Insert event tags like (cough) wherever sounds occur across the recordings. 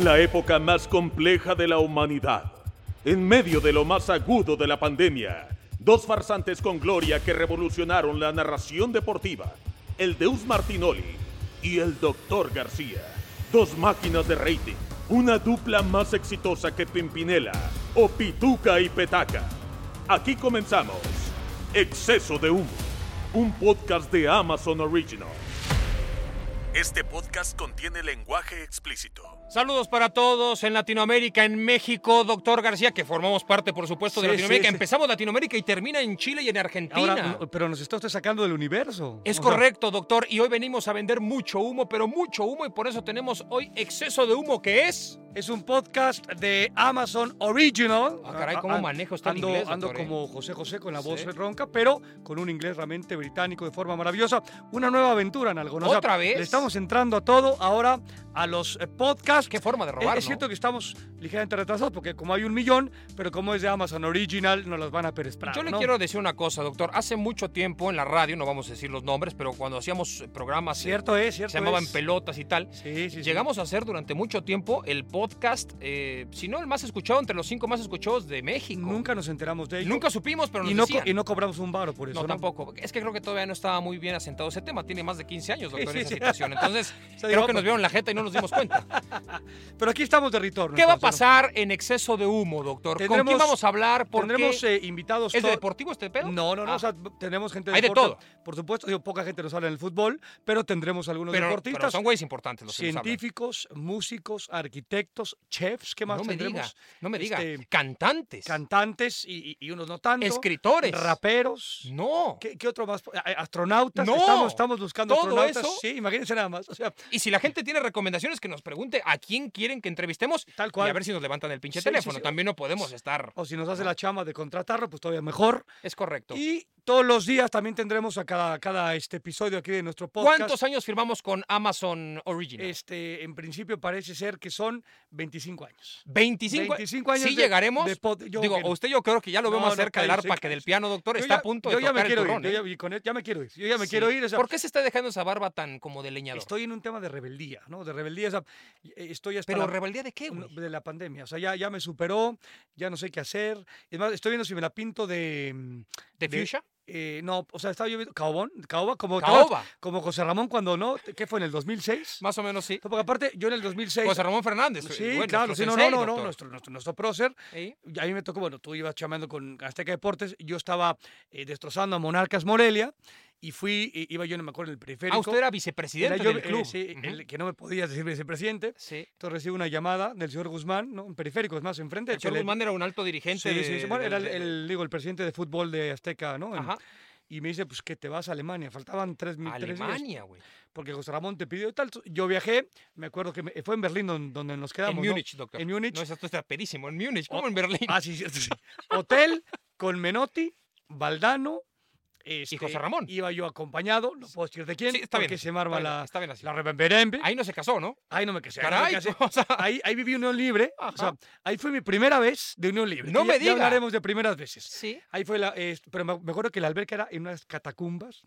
En la época más compleja de la humanidad, en medio de lo más agudo de la pandemia, dos farsantes con gloria que revolucionaron la narración deportiva, el Deus Martinoli y el Doctor García. Dos máquinas de rating, una dupla más exitosa que Pimpinela o Pituca y Petaca. Aquí comenzamos. Exceso de humo, un podcast de Amazon Original. Este podcast contiene lenguaje explícito. Saludos para todos en Latinoamérica, en México, doctor García, que formamos parte, por supuesto, de Sí, Latinoamérica. sí, sí. Empezamos Latinoamérica y termina en Chile y en Argentina. Ahora, pero nos está usted sacando del universo. Es O sea, correcto, doctor, y hoy venimos a vender mucho humo, pero mucho humo, y por eso tenemos hoy exceso de humo, que es... es un podcast de Amazon Original. Ah, caray, ¿cómo usted el ando, inglés, Ando doctor, eh? como José José con la voz ronca, pero con un inglés realmente británico de forma maravillosa. Una nueva aventura en algo. ¿no? O sea, ¿Otra vez? Le estamos entrando a todo ahora a los eh, podcasts. Qué forma de Eh, robar, Es cierto que estamos ligeramente retrasados porque como hay un millón, pero como es de Amazon Original, nos las van a peresperar. Yo le quiero decir una cosa, doctor. Hace mucho tiempo en la radio, no vamos a decir los nombres, pero cuando hacíamos programas eh, Cierto es, cierto se llamaban es. pelotas y tal, Sí, sí, sí. llegamos a hacer durante mucho tiempo el podcast, eh, si no el más escuchado, entre los cinco más escuchados de México. Nunca nos enteramos de ello. Nunca supimos, pero nos y no, decían. y no cobramos un varo por eso. No, tampoco. Es que creo que todavía no estaba muy bien asentado ese tema. Tiene más de 15 años, doctor, Sí, en esa situación. Entonces, (laughs) creo que nos vieron la jeta y no nos dimos cuenta. (laughs) (laughs) Pero aquí estamos de retorno. ¿Qué va a pasar en exceso de humo, doctor? ¿Con quién Tendremos- vamos a hablar? ¿Por Tendremos qué? eh, invitados. ¿Es de deportivo este pedo? No, no, no. Ah. O sea, tenemos gente de Hay de todo. Por supuesto, digo, poca gente nos habla en el fútbol, pero tendremos algunos pero, pero deportistas. son güeyes importantes los que nos científicos, músicos, arquitectos, chefs, ¿qué más No me diga, tendremos? no me diga. Este, Cantantes. Cantantes y, unos no tanto. Escritores. Raperos. No. ¿Qué, qué otro más? Astronautas. No. Estamos, estamos buscando Todo astronautas. eso. Sí, imagínense nada más. O sea, Y si la gente tiene recomendaciones, que nos pregunte a quién quieren que entrevistemos. Tal cual. Y a ver si nos levantan el pinche Sí, sí, teléfono. sí. También no podemos estar. o si nos hace la chama de contratarlo, pues todavía mejor. Es correcto. Y todos los días también tendremos a cada, cada este episodio aquí de nuestro podcast. ¿Cuántos años firmamos con Amazon Original? Este, en principio parece ser que son 25 años. 25, 25 años ¿Sí de- llegaremos? de pod- yo Digo, que- usted yo creo que ya lo veo No, más no, cerca del cállese, arpa que del piano, doctor. Yo Está ya- a punto yo de ya tocar me quiero el turrón, ir, yo ¿eh? ya, y con él- ya me quiero ir. Yo ya me Sí. quiero ir. o sea, ¿Por qué se está dejando esa barba tan como de leñador? Estoy en un tema de rebeldía, ¿no? De rebeldía. o sea, eh, estoy hasta ¿Pero la- rebeldía de qué, güey? de la pandemia. O sea, ya, ya me superó, ya no sé qué hacer. Es más, estoy viendo si me la pinto de... mm, ¿De fuchsia? Eh, no, o sea, estaba yo viendo... Caobón, caoba, como, Caoba. como José Ramón cuando no, ¿qué fue en el 2006? Más o menos sí. No, porque aparte, yo en el 2006... José Ramón Fernández. Sí, bueno, claro, nuestro sí, no, no, no, no, nuestro, nuestro, nuestro prócer. Y a mí me tocó, bueno, tú ibas chamando con Azteca Deportes, yo estaba eh, destrozando a Monarcas Morelia y fui, iba yo, no me acuerdo, en el periférico. Ah, usted era Era vicepresidente yo, del eh, club. sí, Ujú. el que no me podía decir vicepresidente. Sí. Entonces recibo una llamada del señor Guzmán, ¿no? En periférico, es más, enfrente. El señor Guzmán era un alto dirigente. Sí, sí, sí, bueno, era el, el, digo, el presidente de fútbol de Azteca, ¿no? Ajá. Y me dice, pues que te vas a Alemania. Faltaban tres mil Alemania, güey. Porque José Ramón te pidió y tal. Yo viajé, me acuerdo que me- fue en Berlín don- donde, nos quedamos. En ¿no? Múnich, doctor. En Múnich. No, esto está pedísimo. En Múnich, Oh, ¿cómo en Berlín? Ah, sí, cierto, sí. Hotel con Menotti, Valdano. Este, José Ramón. Iba yo acompañado, no puedo decir de quién, Sí, está bien porque así, se me arma está bien, la, está bien así. la rebemberembe. Ahí no se casó, ¿no? Ahí no me casé. ahí no me Caray, casé. (laughs) o sea, Ahí, ahí viví unión libre. O sea, ahí fue mi primera vez de unión libre. No que me ya- diga. Ya hablaremos de primeras veces. sí. Ahí fue la. eh, pero me, me acuerdo que la alberca era en unas catacumbas.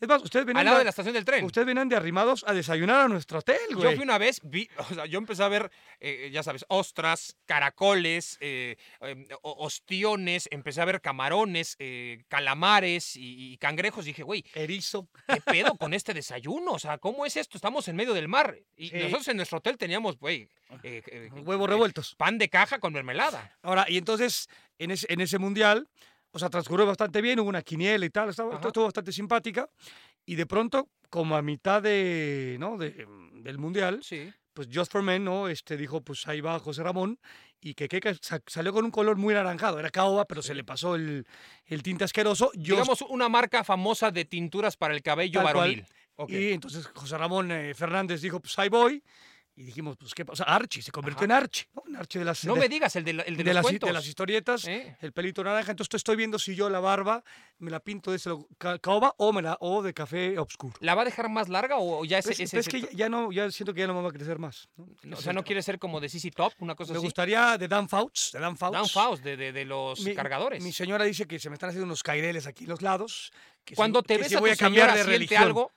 Es más, ustedes venían, Al lado de, la estación del tren. ustedes venían de arrimados a desayunar a nuestro hotel, Yo güey. fui una vez, vi, o sea, yo empecé a ver, eh, ya sabes, ostras, caracoles, eh, eh, o- ostiones, empecé a ver camarones, eh, calamares y, y cangrejos. Y dije, güey, Erizo. ¿qué pedo con (laughs) este desayuno? O sea, ¿cómo es esto? Estamos en medio del mar. Y Sí. nosotros en nuestro hotel teníamos, güey, eh, eh, Huevos eh, revueltos. pan de caja con mermelada. Ahora, y entonces, en ese, en ese mundial, o sea, transcurrió bastante bien, hubo una quiniela y tal, estaba, estuvo bastante simpática. Y de pronto, como a mitad de, ¿no? de, mm, del Mundial, Sí. pues Just for Men, ¿no? Este dijo, pues ahí va José Ramón, y que, que sa- salió con un color muy naranjado, era caoba, pero se le pasó el, el tinte asqueroso. Yo, Digamos una marca famosa de tinturas para el cabello varonil. Ok. Y entonces José Ramón eh, Fernández dijo, pues ahí voy. Y dijimos, pues qué pasa. Archie se convirtió Ajá. en Archie, ¿no? En Archie de las, No de, me digas, el de, la- el de, de los las, de historietas, ¿Eh? el pelito naranja. Entonces estoy viendo si yo la barba me la pinto de ese ca- caoba o, me la, o de café oscuro. ¿La va a dejar más larga o ya ese, es, ese- pero es que ya, ya no, ya siento que ya no me va a crecer más. ¿no? no, Ese o sea, no quiere ser como de CC Top, una cosa Me así? gustaría de Dan Fouts, de Dan Fouts. Dan Faust, de, de, los Mi- cargadores. Mi señora dice que se me están haciendo unos caireles aquí los lados. que si- Cuando te que ves si a voy tu a cambiar señora, de ¿siente religión. algo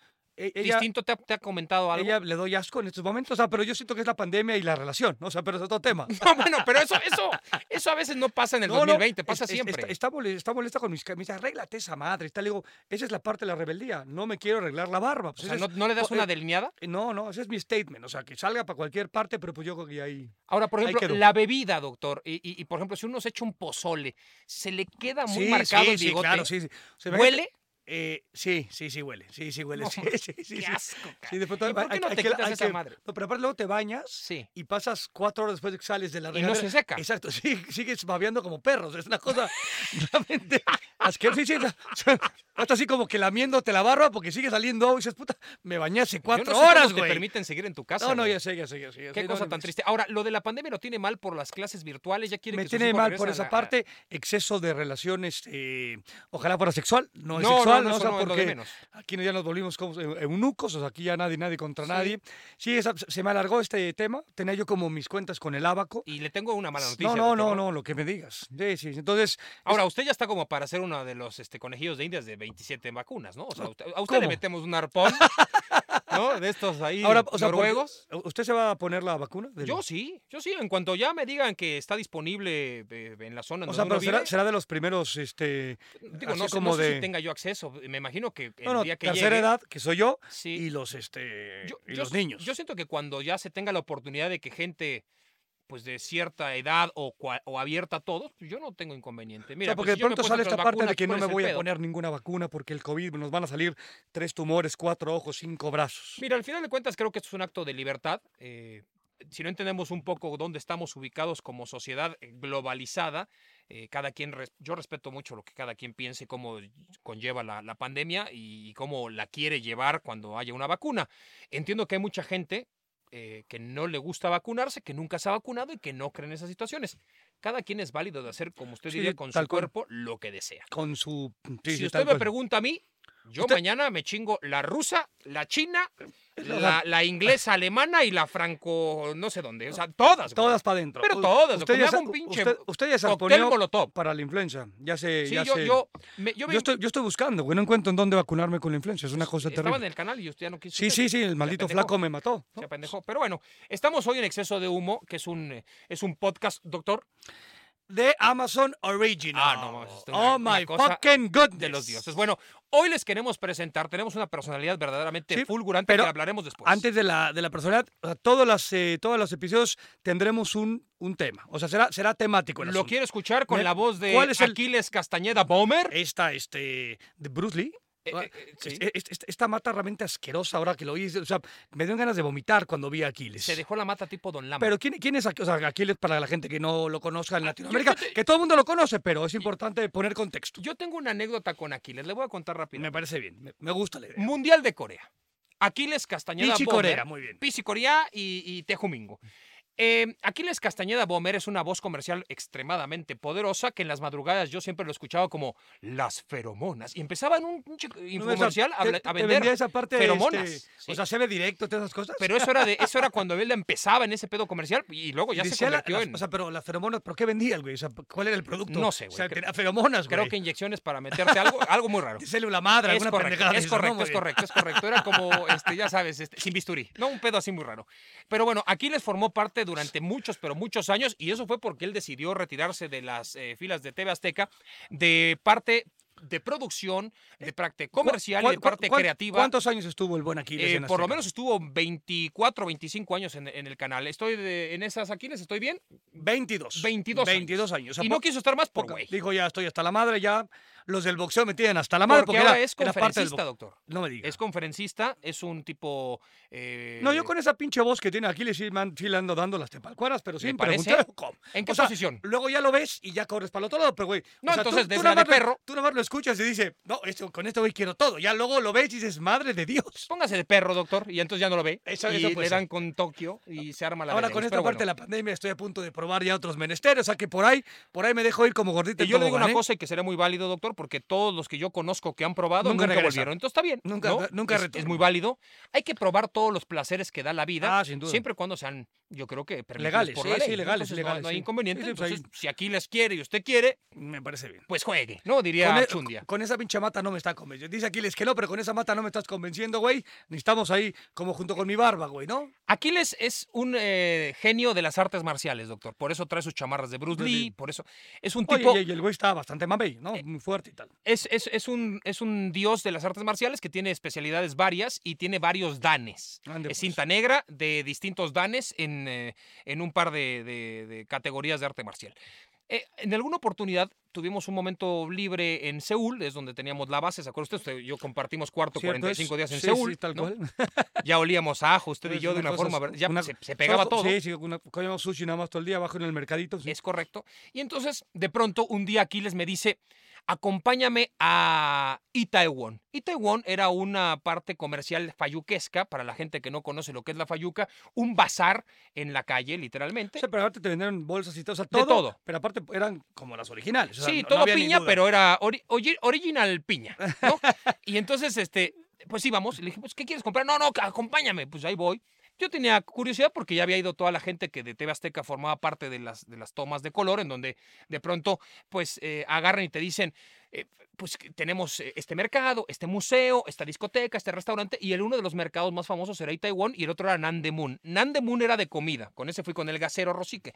ella, distinto? ¿Te ha, te ha comentado algo? ella le doy asco en estos momentos, o sea, pero yo siento que es la pandemia y la relación, ¿no? o sea, pero es otro tema. (laughs) No, bueno, pero eso, eso, eso a veces no pasa en el (laughs) No, no, 2020, pasa es- siempre. Está, está mole- está molesta con mis Me dice, arréglate esa madre. Está, le digo, esa es la parte de la rebeldía. No me quiero arreglar la barba. o Pues sea, ese ¿no, es- no le das una eh, delineada? No, no, ese es mi statement. O sea, que salga para cualquier parte, pero pues yo creo que ahí. Ahora, por ejemplo, la bebida, doctor, y, y- y, por ejemplo, si uno se echa un pozole, ¿se le queda muy sí, marcado sí, el sí, bigote? claro, sí. O sea, imagínate- ¿Huele? Eh, sí, sí, sí huele. Sí, sí huele. No, (laughs) sí, sí, sí, Qué sí. asco, cara. Sí, de pronto ¿Y por qué no hay te quitas esa que- madre? No, pero aparte luego te bañas Sí. y pasas cuatro horas después de que sales de la Y no regadera. se seca. Exacto, (laughs) sí, sigues babeando como perros. Es una cosa (laughs) realmente asquerosa. Sí, estás así como que lamiéndote la barba porque sigue saliendo y dices, puta, me bañé hace Yo cuatro no sé horas, te güey. permiten seguir en tu casa. No, no, ya sé, ya sé, ya sé. ya Qué sé, cosa no, tan no, triste. Ahora, lo de la pandemia lo tiene mal por las clases virtuales, ya quiere Me que tiene mal por esa parte, exceso de relaciones, eh, ojalá fuera sexual, no es No, no, sexual, no, ¿no? O sea, porque aquí ya nos volvimos como eu- eunucos, o sea, aquí ya nadie, nadie contra Sí. nadie. Sí, esa- se me alargó este tema, tenía yo como mis cuentas con el abaco. Y le tengo una mala noticia. No, no, no, no, lo que me digas. Sí, sí, entonces, Ahora, usted ya está como para ser uno de los este, conejillos de indias de 27 vacunas, ¿no? O sea, a usted, a usted le metemos un arpón, (laughs) ¿no? De estos ahí ahora, o sea, noruegos. ¿usted se va a poner la vacuna? del- Yo sí, yo sí. En cuanto ya me digan que está disponible eh, en la zona O donde sea, uno pero será, vive, será de los primeros, este, digo, así no como no sé de... si tenga yo acceso. Me imagino que el no, día que tercera llegue, edad, que soy yo, sí. y los, este, Yo- y yo los niños. Yo siento que cuando ya se tenga la oportunidad de que gente pues de cierta edad o, o abierta a todos, pues, yo no tengo inconveniente. O Mira, sea, pues, porque si de pronto sale esta parte de que no ¿cuál me voy a poner ninguna vacuna porque el COVID nos van a salir tres tumores, cuatro ojos, cinco brazos. Mira, al final de cuentas creo que esto es un acto de libertad. eh, si no entendemos un poco dónde estamos ubicados como sociedad eh, globalizada, eh, cada quien, res- yo respeto mucho lo que cada quien piense, cómo conlleva la, la pandemia y cómo la quiere llevar cuando haya una vacuna. Entiendo que hay mucha gente eh, que no le gusta vacunarse, que nunca se ha vacunado y que no cree en esas situaciones. Cada quien es válido de hacer, como usted Sí, diría, con su cuerpo lo que desea. Con su... sí, si usted me cual. pregunta a mí, yo Usted- mañana me chingo la rusa, la china, la, la inglesa, alemana y la franco, no sé dónde. O sea, todas. Todas para adentro. Pero todas, Usted ya, un pinche usted, usted ya se molotov. para la influenza. Ya sé, Sí, ya yo, sé. yo, me, yo, Yo me- estoy, yo estoy buscando, güey. No encuentro en dónde vacunarme con la influenza. Es una cosa estaba en terrible. el canal y usted ya no quiso. Sí, ver. sí, sí. El maldito flaco me mató. Se apendejó. Pero bueno, estamos hoy en Exceso de Humo, que es un, eh, es un podcast, doctor, De Amazon Original. Ah, no es Oh, una- my fucking goodness. de los dioses. Bueno, hoy les queremos presentar, tenemos una personalidad verdaderamente Sí, fulgurante pero que hablaremos después. Antes de la, de la personalidad, o sea, todos, eh, todos los episodios tendremos un, un tema. O sea, será, será temático el Lo quiero escuchar con Me- la voz de ¿cuál es el- Aquiles Castañeda Bomer. Esta, este, de Bruce Lee. Eh, Ah, eh, eh, sí. Esta mata realmente asquerosa ahora que lo. O sea, me dio ganas de vomitar cuando vi a Aquiles. Se dejó la mata tipo Don Lama. Pero ¿quién, quién es Aqu- o sea, Aquiles para la gente que no lo conozca en Latinoamérica? Ah, te- Que todo el mundo lo conoce, pero es importante poner contexto. Yo tengo una anécdota con Aquiles, le voy a contar rápido. Me parece bien, me, me gusta la idea. Mundial de Corea. Aquiles Castañeda Pichi. Corea, muy bien. Pichi Corea y, y Tejumingo. Eh, Aquiles Castañeda Bomer es una voz comercial extremadamente poderosa que en las madrugadas yo siempre lo escuchaba como las feromonas. Y empezaba en un sea, infocomercial a, a vender esa parte, feromonas. este, sí. O sea, se ve directo, todas esas cosas. pero eso era, de, eso era (laughs) cuando él empezaba en ese pedo comercial y luego ya se Decía convirtió en... O sea, pero las feromonas, ¿por qué vendía el güey? O sea, ¿cuál era el producto? No sé, O sea, güey, feromonas, güey. creo que inyecciones para meterte algo, (laughs) algo muy raro. De célula madre, Es alguna correcto, pendejada. es de correcto, es correcto, es correcto. Era como, este, ya sabes, este, sin bisturí. No, un pedo así muy raro. Pero bueno, Aquiles formó parte durante muchos, pero muchos años, y eso fue porque él decidió retirarse de las eh, filas de TV Azteca, de parte de producción, de parte comercial y ¿Cuál- de parte creativa. ¿Cuántos años estuvo el buen Aquiles Eh, en por lo menos estuvo 24 o 25 años en, en el canal. Estoy de- en esas Aquiles, ¿estoy bien? 22. 22 años. 22 años. O sea, y no quiso estar más por güey. Dijo, ya estoy hasta la madre, ya los del boxeo me tienen hasta la madre. Porque Porque, ahora era- es parte conferencista, doctor. No me digas. Es conferencista, es un tipo... eh, No, yo con esa pinche voz que tiene aquí le sí, sí le ando dando las tepalcuaras, pero ¿Le sin parece? preguntar. ¿En qué O sea, posición? Luego ya lo ves y ya corres para el otro lado, pero güey. No, o sea, entonces, tú, desde tú la de perro- Tú nada más lo escuchas y dices, no, esto, con este güey quiero todo. Ya luego lo ves y dices, madre de Dios. Póngase de perro, doctor, y entonces ya no lo ve. Eso- y eso le dan con Tokio y se arma la Ahora con esta parte bueno. de la pandemia estoy a punto de probar ya otros menesteres, o sea que por ahí, por ahí me dejo ir como gordito Y yo le digo una ¿eh? cosa y que será muy válido, doctor, porque todos los que yo conozco que han probado Nunca nunca, volvieron. Entonces está bien. Nunca- ¿no? nunca es, es muy válido. Hay que probar todos los placeres que da la vida. Ah, sin duda. Siempre y cuando sean, yo creo que Legales, por sí, la ley. sí, legales, Entonces, legales, No, hay sí. inconveniente. Sí, sí, pues ahí- Entonces, si aquí les quiere y usted quiere, Me parece bien. pues juegue, ¿no? Diría Con, con esa pinche mata no me está convenciendo. Dice Aquiles que no, pero con esa mata no me estás convenciendo, güey. Necesitamos ahí como junto con mi barba, güey, ¿no? Aquiles es un eh, genio de las artes marciales, doctor. Por eso trae sus chamarras de Bruce Lee, Lee. por eso es un Oye, tipo y, y el güey está bastante mamey, ¿no? Eh, Muy fuerte y tal. es, es, es un, es un dios de las artes marciales que tiene especialidades varias y tiene varios danes. Ande, es pues. cinta negra de distintos danes en, eh, en un par de, de- de categorías de arte marcial. Eh, en alguna oportunidad tuvimos un momento libre en Seúl, es donde teníamos la base, ¿se acuerda usted? Yo compartimos cuarto ¿Cierto 45 es? días en Sí, Seúl. sí, tal ¿no? cual. (laughs) Ya olíamos a ajo, usted y yo, de una forma, ya una- se, se pegaba todo. Sí, sí, una, comíamos sushi nada más todo el día abajo en el mercadito. sí. Es correcto. Y entonces, de pronto, un día Aquiles me dice, acompáñame a Itaewon. Itaewon era una parte comercial fayuquesca, para la gente que no conoce lo que es la fayuca, un bazar en la calle, literalmente. O sea, pero aparte te vendieron bolsas y todo, o sea, De todo. todo. Pero aparte eran como las originales. o sea, sí, no- todo piña, pero era ori- original piña, ¿no? (laughs) y entonces, este, pues íbamos, le dije, pues, ¿qué quieres comprar? No, no, acompáñame, pues ahí voy. Yo tenía curiosidad porque ya había ido toda la gente que de TV Azteca formaba parte de las, de las tomas de color, en donde de pronto, pues, eh, agarran y te dicen, eh, pues, tenemos eh, este mercado, este museo, esta discoteca, este restaurante, y el uno de los mercados más famosos era Itaewon y el otro era Nandemun. Nandemun era de comida, con ese fui con el gasero Rosique.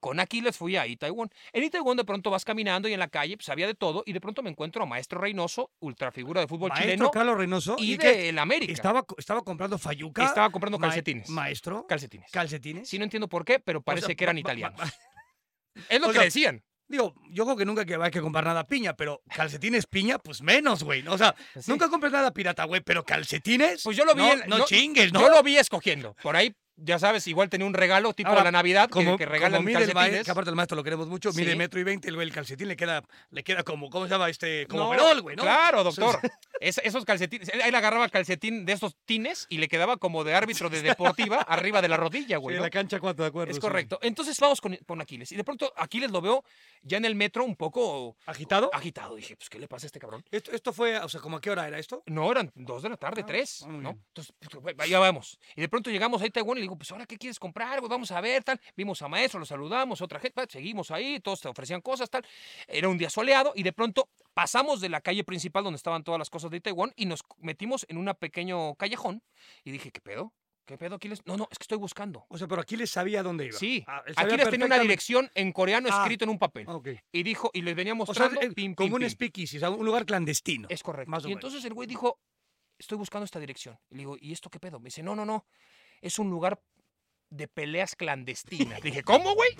Con Aquiles fui a Itaewon. En Itaewon de pronto vas caminando y en la calle pues había de todo y de pronto me encuentro a Maestro Reynoso, ultrafigura de fútbol Maestro chileno Carlos Reynoso. y, que de el América. estaba, estaba comprando fayuca. Estaba comprando calcetines. Maestro. Calcetines. calcetines. Sí, no entiendo por qué, pero parece sea, que eran italianos. (laughs) es lo o que sea, decían. Digo, yo creo que nunca que hay que comprar nada piña, pero calcetines piña, pues menos, güey. O sea, Sí. nunca compres nada pirata, güey, pero calcetines. Pues yo lo vi No, en- no no- chingues, ¿no? Yo lo vi escogiendo. Por ahí, ya sabes, igual tenía un regalo tipo Ahora, la Navidad que- como, que, regalan como mide el maestro, calcetines. que aparte el maestro lo queremos mucho, mide Sí. metro y veinte, el calcetín le queda, le queda como, ¿cómo se llama? Este, como No, overol, güey, ¿no? Claro, doctor. (laughs) Es- esos calcetines. Él, él agarraba calcetín de esos tines y le quedaba como de árbitro de deportiva (laughs) arriba de la rodilla, Sí, güey. en ¿no? la cancha cuatro de acuerdo. Es sí. correcto. Entonces vamos con, con Aquiles. Y de pronto Aquiles lo veo ya en el metro un poco ¿Agitado? agitado. Dije, pues, ¿qué le pasa a este cabrón? Esto, esto fue, o sea, ¿como a qué hora era esto? No, eran dos de la tarde, Ah, tres, ah, ¿no? bien. Entonces, pues, pues, ya vamos. Y de pronto llegamos ahí a Taiwán y le digo, pues, ¿ahora qué quieres comprar? Pues, vamos a ver, tal. Vimos a maestro, lo saludamos, otra gente, seguimos ahí, todos te ofrecían cosas, tal. Era un día soleado y de pronto pasamos de la calle principal donde estaban todas las cosas de Taiwán y nos metimos en un pequeño callejón y dije, ¿qué pedo? ¿Qué pedo, Aquiles? No, no, es que estoy buscando. O sea, pero Aquiles sabía dónde iba. Sí, Ah, Aquiles tenía una dirección en coreano Ah. escrito en un papel. Y dijo, y les venía O sea, mostrando, eh, pim, como pim, un speakeasy, o sea, un lugar clandestino. Es correcto. más o y menos. entonces el güey dijo, estoy buscando esta dirección. Y le digo, ¿y esto qué pedo? Me dice, no, no, no, es un lugar de peleas clandestinas. Le dije, ¿cómo, güey?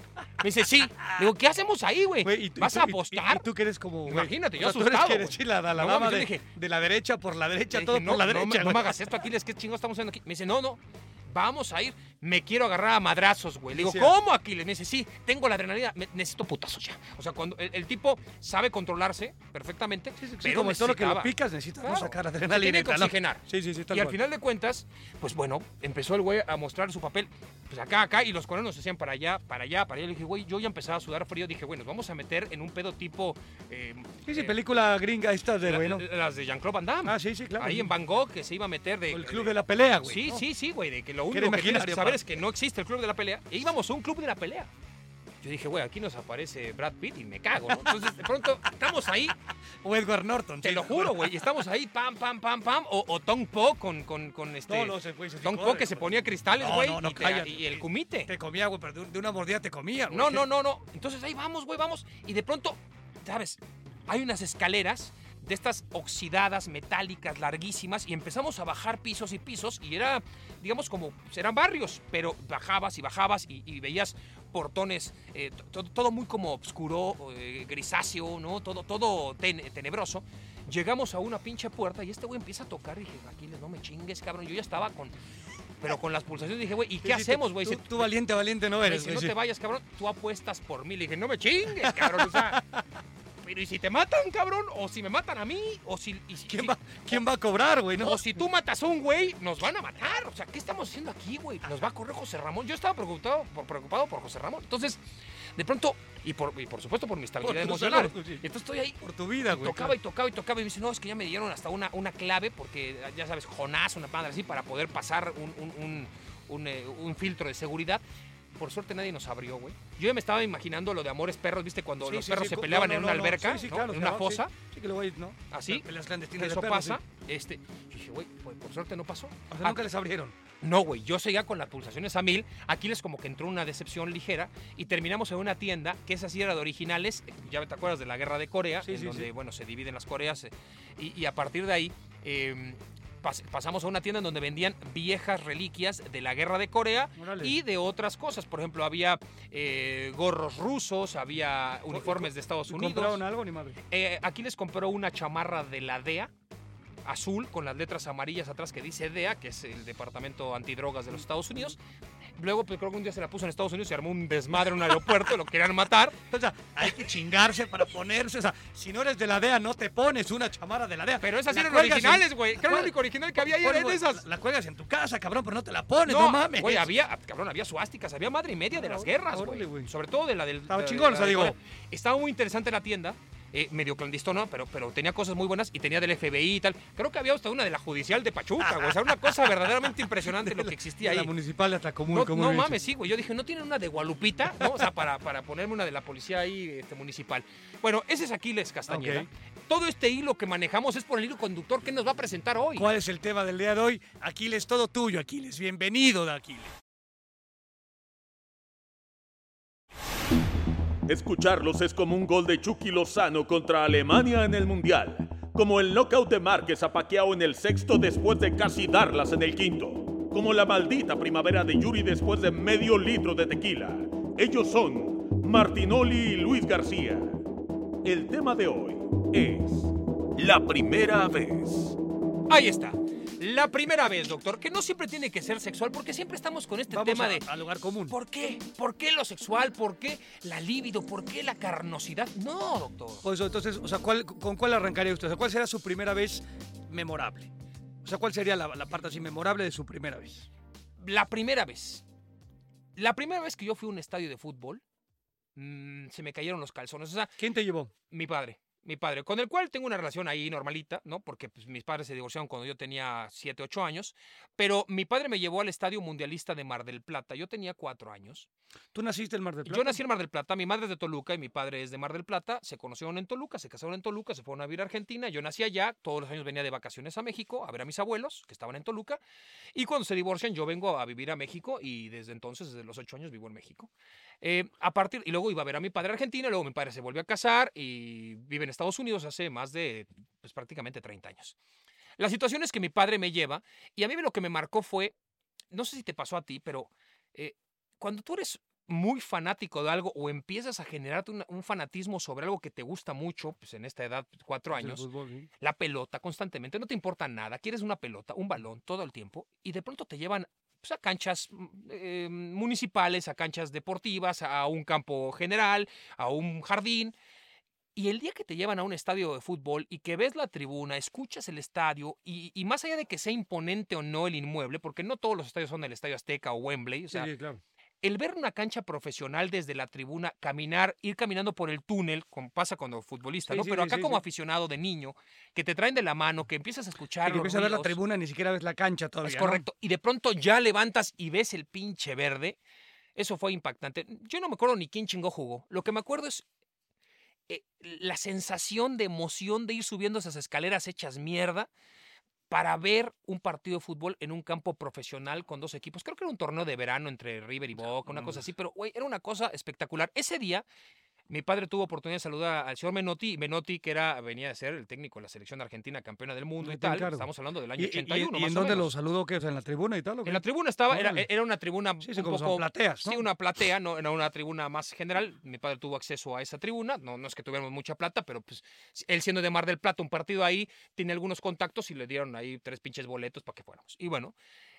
Me dice, sí. Le digo, ¿qué hacemos ahí, güey? Tú- ¿Vas a tú- y- apostar? Y, tú que eres como. Imagínate, o yo sea, tú eres asustado, que eres, sí, la, la, la No, dama de, dije- de la derecha por la derecha, todo dije, por no, la no derecha. me, no me hagas esto, Aquiles, ¿qué chingo estamos haciendo aquí? Me dice, no, no, vamos a ir. Me quiero agarrar a madrazos, güey. Le digo. ¿cómo, Aquiles? Me dice, sí, tengo la adrenalina, me- necesito putazos ya. O sea, cuando el, el tipo sabe controlarse perfectamente, Sí, sí, sí, pero como todo lo que lo picas necesitas. Claro, sacar adrenalina. tiene que oxigenar. Sí, sí, sí, tal Y al final de cuentas, pues bueno, empezó el güey a mostrar su papel, pues acá, acá, y los coreanos se hacían para allá, para allá, para allá. Le dije, güey, yo ya empezaba a sudar frío. Dije, bueno, nos vamos a meter en un pedo tipo. eh, Sí, sí, eh, película gringa esta de, la- bueno. las de Jean-Claude Van Damme. Ah, sí, sí, claro. Ahí en Bangkok, que se iba a meter de. O el club de la pelea, güey. Sí, ¿no? sí, sí, güey, de que lo único que tienes que saber es que no existe el club de la pelea. E íbamos a un club de la pelea. Yo dije, güey, aquí nos aparece Brad Pitt y me cago, ¿no? Entonces, de pronto, estamos ahí, O Edward Norton. te sí, lo juro, güey, y estamos ahí, pam, pam, pam, pam, o, o Tong Po con, con, con este... No, no, ese güey se sí Po que se ponía cristales, No, güey, no, no, y, te- cállate. y el kumite. Te comía, güey, pero de una mordida te comía, güey. No, no, no, no. Entonces ahí vamos, güey, vamos. Y de pronto, ¿sabes? Hay unas escaleras de estas oxidadas, metálicas, larguísimas, y empezamos a bajar pisos y pisos, y era, digamos, como, eran barrios, pero bajabas y bajabas y, y veías portones, eh, to- todo, muy como oscuro, eh, grisáceo, ¿no? Todo, todo ten- tenebroso. Llegamos a una pinche puerta y este güey empieza a tocar y dije, Aquiles, no me chingues, cabrón. Yo ya estaba con, pero con las pulsaciones dije, güey, ¿y qué Sí, hacemos, güey? Tú, tú valiente, valiente no eres. si no te vayas, cabrón, tú apuestas por mí. Le dije, no me chingues, cabrón. O sea, pero ¿y si te matan, cabrón? ¿O si me matan a mí? ¿O si, y si- ¿Quién si- va, ¿Quién va a cobrar, güey? No? o si tú matas a un güey, nos van a matar. O sea, ¿qué estamos haciendo aquí, güey? Nos va a correr José Ramón. Yo estaba preocupado por, preocupado por José Ramón. Entonces, de pronto, y por, y por supuesto por mi estabilidad Por emocional. salud, sí. Y entonces estoy ahí Por tu vida, güey. tocaba y tocaba y tocaba y me dice, no, es que ya me dieron hasta una, una clave porque, ya sabes, Jonás, una madre así, para poder pasar un, un- un- eh, un filtro de seguridad. Por suerte nadie nos abrió, güey. Yo ya me estaba imaginando lo de Amores Perros, ¿viste? Cuando Sí, los sí, perros sí, se co- peleaban no, en no, una no, alberca, sí, sí, ¿no? claro, en una claro, sí. fosa, Sí, que luego hay, ¿no? así. Clandestinas de Eso perros, sí. pasa. Este, yo dije, güey, pues, por suerte no pasó. O sea, Ah, nunca les abrieron. no, güey, yo seguía con las pulsaciones a mil. Aquiles como que entró una decepción ligera y terminamos en una tienda que esa sí era de originales. eh, Ya te acuerdas de la guerra de Corea, Sí, en sí, donde, sí. bueno, se dividen las Coreas. eh, y, y a partir de ahí eh, pas- pasamos a una tienda en donde vendían viejas reliquias de la guerra de Corea Órale. y de otras cosas. Por ejemplo, había eh, gorros rusos, había uniformes de Estados ¿Y Unidos. ¿Compraron algo ni madre? Eh, aquí les compró una chamarra de la DEA, azul, con las letras amarillas atrás que dice DEA, que es el Departamento Antidrogas de los Estados Unidos. Luego, pues creo que un día se la puso en Estados Unidos y armó un desmadre en un aeropuerto, lo querían matar. O sea, hay que chingarse para ponerse. O sea, si no eres de la DEA, no te pones una chamarra de la DEA. Pero esas La eran en- originales, güey. Creo que el único original que había ahí Bueno, era de güey, esas. La, la cuelgas en tu casa, cabrón, pero no te la pones, no, mames. Güey, había, cabrón, había suásticas, había madre y media de las guerras, güey. Sobre todo de la del. Estaba chingón, o sea, digo. Estaba muy interesante la tienda, eh, medio clandestona, pero, pero tenía cosas muy buenas y tenía del FBI y tal. Creo que había hasta una de la judicial de Pachuca, güey. O sea, una cosa verdaderamente impresionante lo que existía La ahí. municipal de Atlacomulco. No, no mames, sí, güey. Yo dije, ¿no tienen una de Gualupita? ¿No? O sea, para, para ponerme una de la policía ahí este, municipal. Bueno, ese es Aquiles Castañeda. Todo este hilo que manejamos es por el hilo conductor que nos va a presentar hoy. ¿Cuál es el tema del día de hoy? Aquiles, todo tuyo, Aquiles. Bienvenido, de Aquiles. Escucharlos es como un gol de Chucky Lozano contra Alemania en el Mundial. Como el knockout de Márquez a en el sexto después de casi darlas en el quinto. Como la maldita primavera de Yuri después de medio litro de tequila. Ellos son Martinoli y Luis García. El tema de hoy es la primera vez. Ahí está. La primera vez, doctor, que no siempre tiene que ser sexual, porque siempre estamos con este Vamos tema a- de. al lugar común. ¿Por qué? ¿Por qué lo sexual? ¿Por qué la libido? ¿Por qué la carnosidad? No, doctor. Pues entonces, o sea, ¿cuál- ¿con cuál arrancaría usted? O sea, ¿cuál será su primera vez memorable? O sea, ¿cuál sería la, la parte así memorable de su primera vez? La primera vez. La primera vez que yo fui a un estadio de fútbol, mm, se me cayeron los calzones. O sea, ¿Quién te llevó? mi padre. Mi padre, con el cual tengo una relación ahí normalita, ¿no? Porque pues, mis padres se divorciaron cuando yo tenía 7, 8 años. Pero mi padre me llevó al Estadio Mundialista de Mar del Plata. Yo tenía 4 años. ¿Tú naciste en Mar del Plata? Yo nací en Mar del Plata, mi madre es de Toluca y mi padre es de Mar del Plata. Se conocieron en Toluca, se casaron en Toluca, se fueron a vivir a Argentina. Yo nací allá, todos los años venía de vacaciones a México a ver a mis abuelos que estaban en Toluca. Y cuando se divorcian, yo vengo a vivir a México y desde entonces, desde los 8 años, vivo en México. Eh, a partir, y luego iba a ver a mi padre a Argentina, luego mi padre se volvió a casar y vive en Estados Unidos hace más de pues, prácticamente 30 años. La situación es que mi padre me lleva y a mí lo que me marcó fue, no sé si te pasó a ti, pero eh, cuando tú eres muy fanático de algo o empiezas a generarte un fanatismo sobre algo que te gusta mucho, pues en esta edad, cuatro El años, fútbol, sí. la pelota constantemente, no te importa nada, quieres una pelota, un balón todo el tiempo y de pronto te llevan pues, a canchas mm, eh, municipales, a canchas deportivas, a un campo general, a un jardín. Y el día que te llevan a un estadio de fútbol y que ves la tribuna, escuchas el estadio y, y más allá de que sea imponente o no el inmueble, porque no todos los estadios son el Estadio Azteca o Wembley, o sea, sí, claro. el ver una cancha profesional desde la tribuna, caminar, ir caminando por el túnel, como pasa cuando futbolista, Sí, ¿no? sí, Pero acá como aficionado de niño, que te traen de la mano, que empiezas a escuchar Sí, que empiezas a ver la tribuna, ni siquiera ves la cancha todavía. Es ¿no? correcto. Y de pronto ya levantas y ves el pinche verde. Eso fue impactante. Yo no me acuerdo ni quién chingó jugó. Lo que me acuerdo es eh, la sensación de emoción de ir subiendo esas escaleras hechas mierda para ver un partido de fútbol en un campo profesional con dos equipos. Creo que era un torneo de verano entre River y Boca, una cosa así, pero güey, era una cosa espectacular. Ese día Mi padre tuvo oportunidad de saludar al señor Menotti, y Menotti que era, venía de ser el técnico de la selección argentina campeona del mundo y tal. encargo. Estamos hablando del año ¿Y, y- 81. y más en dónde lo saludó? ¿Qué? O sea, ¿En la tribuna y tal? o qué? En la tribuna estaba, era, una tribuna Sí, un como poco, plateas, ¿no? Sí, una platea, no era una tribuna más general. Mi padre tuvo acceso a esa tribuna. No, no es que tuviéramos mucha plata, pero pues él siendo de Mar del Plata, un partido ahí, tiene algunos contactos y le dieron ahí tres pinches boletos para que fuéramos. Y bueno,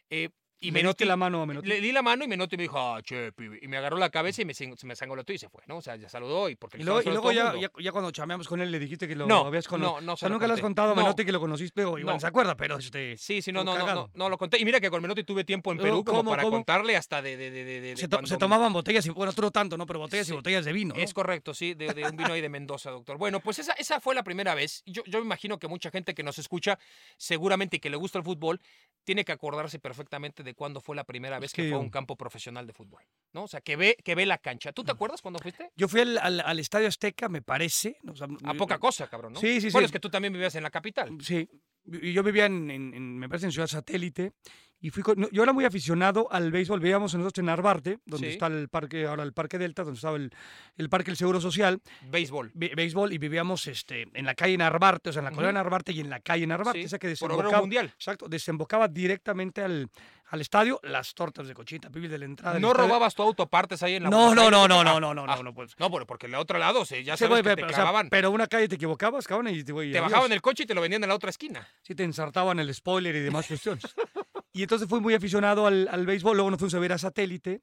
eh, y diste Menotti la mano a Menotti. le di la mano y Menotti me dijo, ah, che, pibe", Y me agarró la cabeza y me, se me sangolotó y se fue, ¿no? O sea, ya saludó y porque Y luego, y luego ya, cuando chameamos con él le dijiste que lo No, habías conocido. no, no o se sea, lo nunca le has contado a No. Menotti que lo conociste, o igual No. se acuerda, pero este... Sí, sí, no, no, no, no, lo conté. Y mira que con Menotti tuve tiempo en Perú como ¿cómo, para cómo? contarle hasta de... de, de, se, to- cuando se tomaban botellas, y, bueno, tú no tanto, ¿no? Pero botellas Sí. y botellas de vino, ¿no? Es correcto, sí, de, un vino ahí de Mendoza, doctor. Bueno, pues esa, esa fue la primera vez. Yo, yo me imagino que mucha gente que nos escucha, seguramente y que le gusta el fútbol, tiene que acordarse perfectamente de cuándo fue la primera vez que, que fue a un campo profesional de fútbol. ¿no? O sea, que ve, que ve la cancha. ¿Tú te acuerdas cuándo fuiste? Yo fui al, al- al Estadio Azteca, me parece. o sea, A yo- poca cosa, cabrón, ¿no? Sí, sí, Bueno, sí. es que tú también vivías en la capital. Sí, y yo vivía en, en- en- me parece, en Ciudad Satélite. Y fui con- no, yo era muy aficionado al béisbol. Veíamos nosotros en Narvarte, donde Sí. está el parque, ahora el Parque Delta, donde estaba el, el Parque del Seguro Social, Béisbol. bé- béisbol, y vivíamos este, en la calle Narvarte, o sea, en la Ujú. colonia Narvarte y en la calle Narvarte, Sí, esa que desembocaba, mundial. exacto, desembocaba directamente al, al estadio, las tortas de cochita pibil de la entrada. ¿No robabas tu autopartes ahí en la No, no, Aires? no, no, Ah, no, no, no, ah, no, no, pues. No, pero porque el otro lado, sí, ya Sí, que pero, te o sea, clavaban. pero una calle te equivocabas, cabrón, y te, güey, te bajaban el coche y te lo vendían en la otra esquina. Sí, te ensartaban el spoiler y demás cuestiones. (laughs) Y entonces fui muy aficionado al, al béisbol, luego nos fuimos a ver a satélite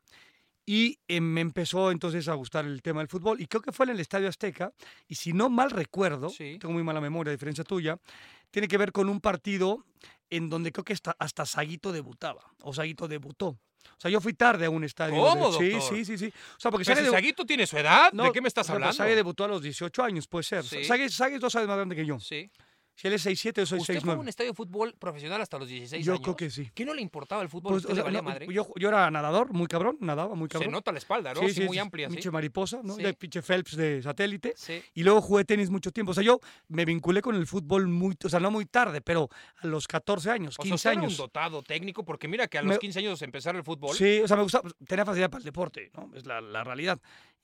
y eh, me empezó entonces a gustar el tema del fútbol. Y creo que fue en el Estadio Azteca, y si no mal recuerdo, Sí. tengo muy mala memoria, a diferencia tuya, tiene que ver con un partido en donde creo que hasta, hasta Saguito debutaba, o Saguito debutó. O sea, yo fui tarde a un estadio. ¿Cómo, de- Sí, sí, sí, sí. O sea, porque Pero si Saguito tiene su edad, no, ¿de qué me estás o sea, pues hablando? Sague debutó a los 18 años, puede ser. Sí. Sague, Sague es dos años más grande que yo. Sí. Si él es 6'7", yo soy ¿Usted fue a un 6'9". estadio de fútbol profesional hasta los 16 Yo años? creo que sí. ¿Qué no le importaba el fútbol? Pues, ¿A o usted le sea, valía no, madre? yo, yo era nadador, muy cabrón, nadaba muy Se cabrón. nota la espalda, ¿no? Sí, muy amplia, sí. Pinche mariposa, ¿no? Sí. Ya pinche Phelps de satélite. Sí. Y luego jugué tenis mucho tiempo. O sea, yo me vinculé con el fútbol muy, o sea, no muy tarde, pero a los 14 años, O sea, 15 usted era un años. dotado técnico, porque mira que a los Me- 15 años empezar el fútbol. Sí, o sea, me gustaba, tenía facilidad para el deporte, ¿no? Es la, la realidad.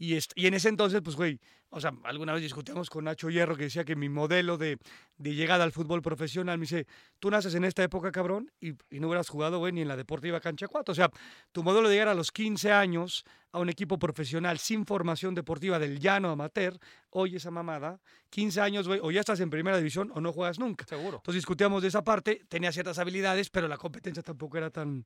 Y, en ese entonces, pues, güey, o sea, alguna vez discutíamos con Nacho Hierro que decía que mi modelo de, llegada al fútbol profesional, me dice, tú naces en esta época, cabrón, y, y no hubieras jugado, güey, ni en la Deportiva Cancha 4. O sea, tu modelo de llegar a los 15 años a un equipo profesional sin formación deportiva del llano amateur, oye esa mamada, 15 años, güey, o ya estás en primera división o no juegas nunca. Seguro. Entonces discutíamos de esa parte, tenía ciertas habilidades, pero la competencia tampoco era tan,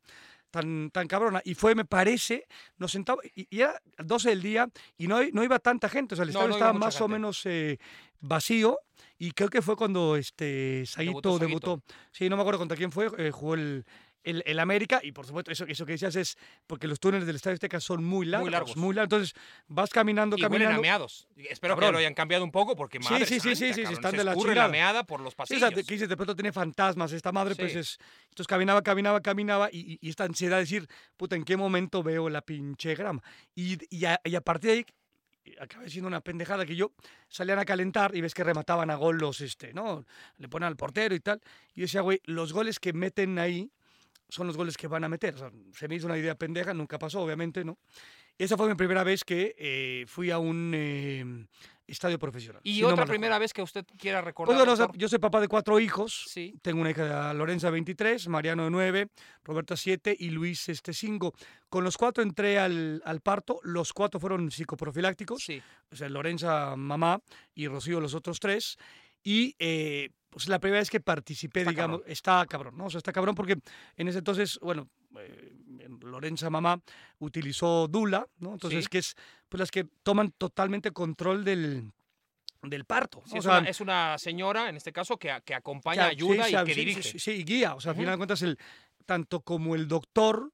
tan, tan cabrona. Y fue, me parece, nos sentaba, y, y era 12 del día y no, no iba tanta gente, o sea, el No, estadio no estaba más o menos eh, vacío. Y creo que fue cuando este Saguito Debutó. Sí, no me acuerdo contra quién fue, eh, jugó el, el, el América. Y por supuesto, eso, eso que decías es porque los túneles del Estadio Azteca son muy largos. largos. Muy largos. Entonces vas caminando, Y huelen caminando. meados. Espero que Cabrón. lo hayan cambiado un poco porque Sí, madre sí, sí, sí, santa, sí, sí, cabrón, están se de la chingada. la meada por los Sí, pasillos. sea, de- que dices, de pronto tiene fantasmas esta madre, pues Sí. es... Entonces caminaba, caminaba, caminaba y, y- y esta ansiedad de decir, puta, ¿en qué momento veo la pinche grama? Y, y, a, y a partir de ahí, acabé siendo una pendejada que yo salían a calentar y ves que remataban a gol los, este, ¿no? Le ponen al portero y tal. Y decía, güey, los goles que meten ahí son los goles que van a meter. O sea, se me hizo una idea pendeja, nunca pasó, obviamente, ¿no? Esa fue mi primera vez que eh, fui a un eh, estadio profesional. Y si no otra mal primera vez que usted quiera Pues recordar. bueno, o sea, doctor? yo soy papá de cuatro hijos. Sí. Tengo una hija, Lorenza, 23, Mariano, de 9, Roberta, 7 y Luis, este, 5. Con los cuatro entré al, al parto. Los cuatro fueron psicoprofilácticos. Sí. O sea, Lorenza, mamá, y Rocío, los otros tres. Y eh, pues la primera vez que participé, Está digamos, está cabrón, ¿no? O sea, está cabrón porque en ese entonces, bueno, eh, Lorenza, mamá, utilizó Dula, ¿no? Entonces, Sí. que es, pues las que toman totalmente control del, del parto. O es, sea, una, es una señora, en este caso, que, que acompaña, sea, ayuda sí, y que sí, dirige. Sí, sí, y guía. O sea, al final de cuentas, el, tanto como el doctor,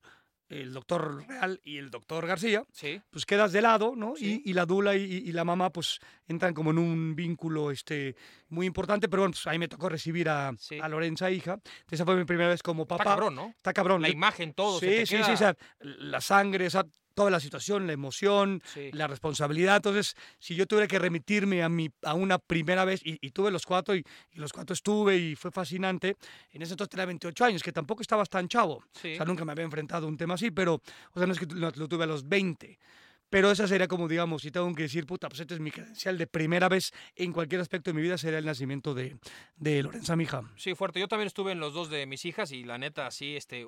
el doctor Real y el doctor García, Sí. pues quedas de lado, ¿no? Sí. Y, y la dula y, y la mamá, pues entran como en un vínculo este, muy importante. Pero bueno, pues ahí me tocó recibir a, Sí. a Lorenza, hija. Esa fue mi primera vez como papá. Está cabrón, ¿no? Está cabrón. La imagen, todo. se Sí, te sí, queda- sí. O sea, la sangre, o sea, toda la situación, la emoción, Sí. la responsabilidad. Entonces, si yo tuviera que remitirme a, mi, a una primera vez, y, y tuve los cuatro, y, y los cuatro estuve, y fue fascinante, en ese entonces tenía 28 años, que tampoco estabas tan chavo. Sí. O sea, nunca me había enfrentado a un tema así, pero, o sea, no es que lo, lo tuve a los 20. Pero esa sería como, digamos, si tengo que decir, puta, pues este es mi credencial de primera vez en cualquier aspecto de mi vida, sería el nacimiento de, de Lorenza Mija. Sí, fuerte. Yo también estuve en los dos de mis hijas y la neta, sí, este,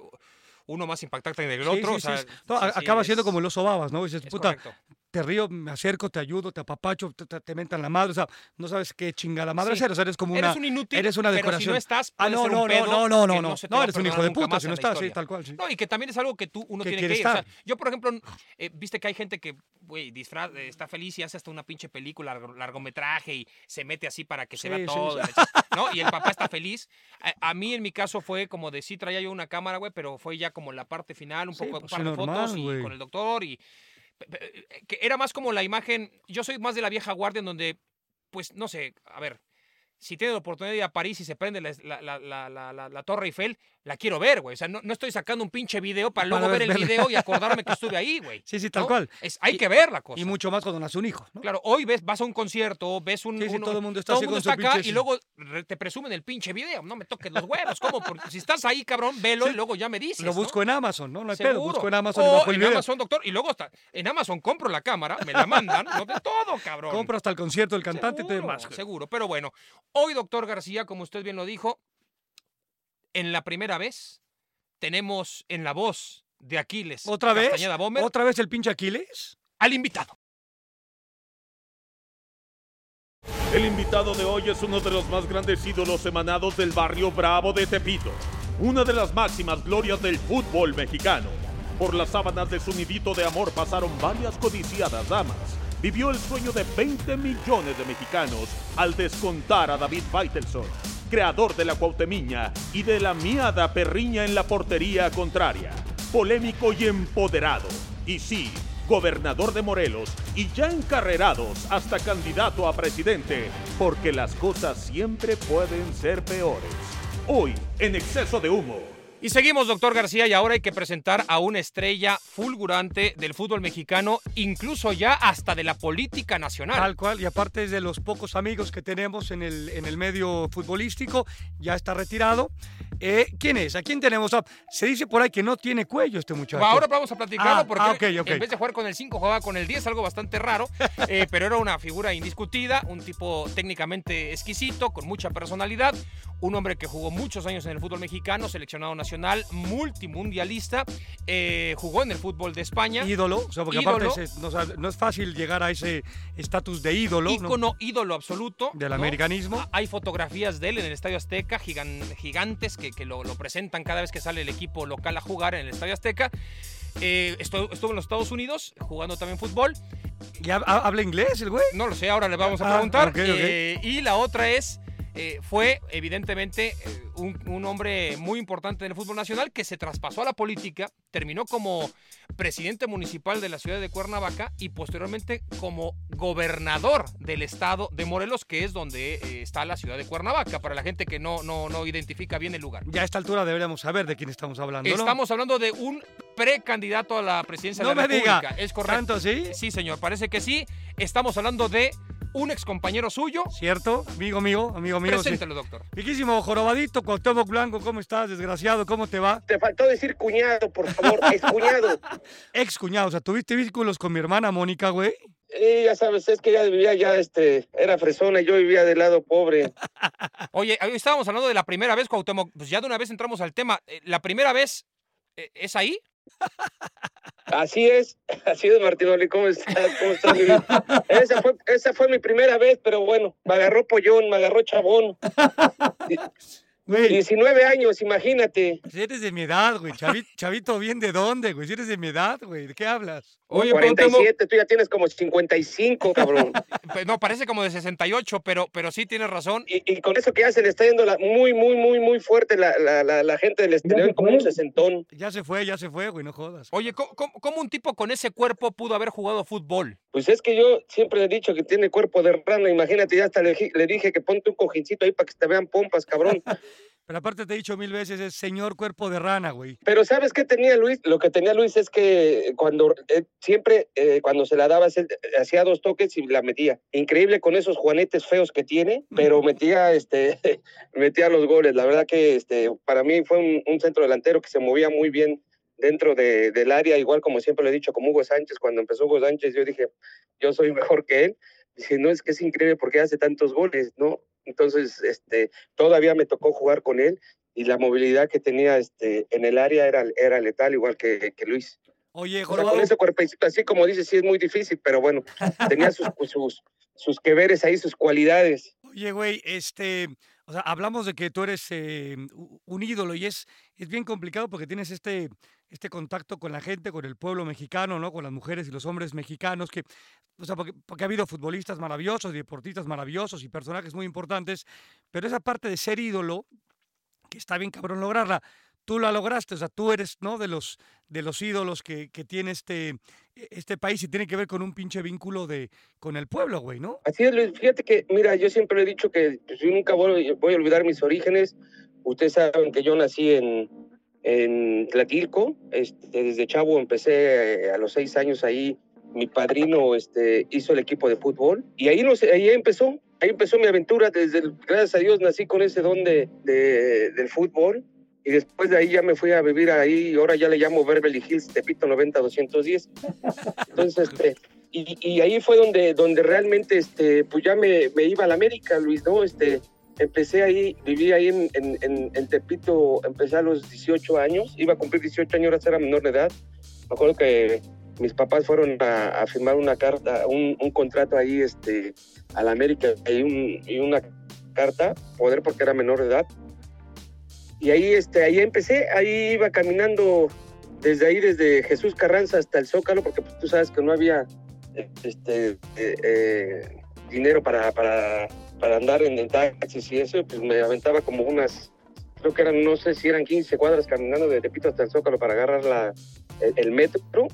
uno más impactante que el otro. sí, o sea, sí. No, acaba siendo como el oso babas, ¿no? Dices, es puta, correcto. Te río, me acerco, te ayudo, te apapacho, te, te- te mentan la madre, o sea, no sabes qué chingada madre Sí. hacer, o sea, eres como una... Eres un inútil, eres una pero si decoración. no estás, Ah, no, no, no, no, no, no, no no, eres un hijo de puta, si no estás, sí, tal cual, sí. No, y que también es algo que tú, uno Que tiene que ir. O sea, estar. yo, por ejemplo, eh, viste que hay gente que, güey, disfraz, eh, está feliz y hace hasta una pinche película, largo- largometraje y se mete así para que se vea sí, todo. ¿no? Y el papá está (laughs) feliz. A, a mí, en mi caso, fue como de sí traía yo una cámara, güey, pero fue ya como la parte final, un poco, un par de fotos y con el doctor y que era más como la imagen, yo soy más de la vieja guardia en donde, pues, no sé, a ver, si tiene la oportunidad de ir a París y se prende la, la- la- la Torre Eiffel, la quiero ver, güey. O sea, no, no estoy sacando un pinche video para (laughs) Para luego ver el video y acordarme que estuve ahí, güey. Sí, sí, tal ¿no? cual. Es, hay Y- que ver la cosa. Y mucho más cuando nace un hijo, ¿no? Claro, hoy ves, vas a un concierto, ves un. Sí, sí, uno- todo el mundo está todo así el mundo con está su acá pinche- y luego te presumen el pinche video. No me toques los huevos, ¿cómo? Porque si estás ahí, cabrón, velo Sí. y luego ya me dices. Lo busco en Amazon, ¿no? No hay pedo, busco en Amazon y O bajo el en video. Amazon, doctor, y luego hasta en Amazon compro la cámara, me la mandan, no de todo, cabrón. Compro hasta el concierto del cantante y demás. Seguro, pero bueno, hoy, doctor García, como usted bien lo dijo, en la primera vez tenemos en la voz de Aquiles ¿Otra vez? Castañeda ¿Otra vez el pinche Aquiles? al invitado. El invitado de hoy es uno de los más grandes ídolos emanados del barrio Bravo de Tepito, una de las máximas glorias del fútbol mexicano. Por las sábanas de su nidito de amor pasaron varias codiciadas damas. Vivió el sueño de 20 millones de mexicanos al descontar a David Faitelson, creador de la Cuauhtemiña y de la miada perriña en la portería contraria. Polémico y empoderado. Y sí, gobernador de Morelos y ya encarrerados hasta candidato a presidente, porque las cosas siempre pueden ser peores. Hoy, en exceso de humo. Y seguimos, doctor García, y ahora hay que presentar a una estrella fulgurante del fútbol mexicano, incluso ya hasta de la política nacional. Tal cual, y aparte es de los pocos amigos que tenemos en el, en el medio futbolístico, ya está retirado. Eh, ¿Quién es? ¿A quién tenemos? Ah, se dice por ahí que no tiene cuello este muchacho. Ahora vamos a platicarlo Ah, porque ah, en vez de jugar con el 5 jugaba con el 10, algo bastante raro, (laughs) eh, pero era una figura indiscutida, un tipo técnicamente exquisito, con mucha personalidad, un hombre que jugó muchos años en el fútbol mexicano, seleccionado nacional, multimundialista, eh, jugó en el fútbol de España. ídolo, o sea, porque Ídolo. aparte es- no, o sea, no es fácil llegar a ese estatus de ídolo ¿no? ícono, ídolo absoluto. del ¿no? americanismo. Ah, Hay fotografías de él en el Estadio Azteca, gigan- gigantes, que, que lo, lo presentan cada vez que sale el equipo local a jugar en el Estadio Azteca. Eh, estuvo, estuvo en los Estados Unidos jugando también fútbol. ¿Y hab- habla inglés el güey? No lo sé, ahora le vamos a Ah, preguntar. Eh, y la otra es, eh, fue evidentemente eh, un, un hombre muy importante en el fútbol nacional que se traspasó a la política, terminó como presidente municipal de la ciudad de Cuernavaca y posteriormente como gobernador del estado de Morelos, que es donde eh, está la ciudad de Cuernavaca, para la gente que no, no, no identifica bien el lugar. Ya a esta altura deberíamos saber de quién estamos hablando, ¿no? Estamos hablando de un precandidato a la presidencia No de la me diga. Es correcto. ¿Tanto sí? Sí, señor, parece que sí. Estamos hablando de un excompañero suyo. ¿Cierto? Amigo mío, amigo mío. sí. Preséntelo, doctor. Riquísimo jorobadito, Cuauhtémoc Blanco, ¿cómo estás, desgraciado? ¿Cómo te va? Te faltó decir cuñado, por favor, (laughs) es cuñado. Ex cuñado, o sea, ¿tuviste vínculos con mi hermana Mónica, güey? Y ya sabes, es que ya vivía, ya este, era fresona y yo vivía del lado pobre. (laughs) Oye, hoy estábamos hablando de la primera vez, Cuauhtémoc. Pues ya de una vez entramos al tema. Eh, ¿La primera vez eh, es ahí? Así es, (laughs) así es, Martinoli, ¿cómo estás? ¿Cómo estás? Esa fue, esa fue mi primera vez, pero bueno, me agarró pollón, me agarró chabón. (laughs) Güey, 19 años, imagínate. si eres de mi edad, güey. Chavi- (laughs) Chavito, ¿bien de dónde, güey? Si eres de mi edad, güey. ¿De qué hablas? Oye, Cuauhtémoc. 47, tú ya tienes como 55, cabrón. (laughs) Pues no, parece como de 68, pero, pero sí tienes razón. Y, y con eso que ya se le está yendo la- muy, muy, muy, muy fuerte la, la, la, la gente del exterior, como un sesentón. Ya se fue, ya se fue, güey, no jodas. Oye, ¿cómo, cómo- cómo un tipo con ese cuerpo pudo haber jugado fútbol? Pues es que yo siempre he dicho que tiene cuerpo de rana, imagínate, ya hasta le, le dije que ponte un cojincito ahí para que te vean pompas, cabrón. (laughs) Pero aparte te he dicho mil veces, es señor cuerpo de rana, güey. Pero ¿sabes qué tenía Luis? Lo que tenía Luis es que cuando eh, siempre eh, cuando se la daba hacía dos toques y la metía. Increíble con esos juanetes feos que tiene, pero metía este (laughs) metía los goles. La verdad que este para mí fue un, un centro delantero que se movía muy bien dentro de, del área, igual como siempre lo he dicho, como Hugo Sánchez, cuando empezó Hugo Sánchez, yo dije, yo soy mejor que él. Dice, no, es que es increíble porque hace tantos goles, ¿no? Entonces, este, todavía me tocó jugar con él y la movilidad que tenía este, en el área era, era letal, igual que, que Luis. Oye, O sea, con ese cuerpecito, así como dices, sí es muy difícil, pero bueno, tenía sus, (laughs) sus, sus que veres ahí, sus cualidades. Oye, güey, este, o sea, hablamos de que tú eres eh, un ídolo y es, es bien complicado porque tienes este, este contacto con la gente, con el pueblo mexicano, ¿no? Con las mujeres y los hombres mexicanos, que, o sea, porque, porque ha habido futbolistas maravillosos, deportistas maravillosos y personajes muy importantes, pero esa parte de ser ídolo, que está bien cabrón lograrla, tú la lograste, o sea, tú eres, ¿no? De los, de los ídolos que, que tiene este, e- este país y tiene que ver con un pinche vínculo de, con el pueblo, güey, ¿no? Así es, Luis. Fíjate que, mira, yo siempre he dicho que yo nunca voy, voy a olvidar mis orígenes. Ustedes saben que yo nací en, en Tlatilco. Este, desde chavo empecé eh, a los seis años ahí. Mi padrino este, hizo el equipo de fútbol y ahí, no sé, ahí empezó. Ahí empezó mi aventura. Desde, gracias a Dios nací con ese don de, de- del fútbol. Y después de ahí ya me fui a vivir ahí. Y ahora ya le llamo Beverly Hills, Tepito 90-210. Entonces, este, y, y ahí fue donde, donde realmente, este, pues ya me, me iba a la América, Luis, ¿no? Este, empecé ahí, viví ahí en, en, en, en Tepito, empecé a los 18 años, iba a cumplir 18 años, ahora era menor de edad. Me acuerdo que mis papás fueron a, a firmar una carta, un, un contrato ahí, este, a la América, y, un, y una carta, poder porque era menor de edad. Y ahí, este, ahí empecé, ahí iba caminando desde ahí, desde Jesús Carranza hasta el Zócalo, porque pues, tú sabes que no había este, eh, eh, dinero para, para, para andar en, en taxis y eso, pues me aventaba como unas, creo que eran, no sé si eran 15 cuadras caminando de Tepito hasta el Zócalo para agarrar la, el, el metro.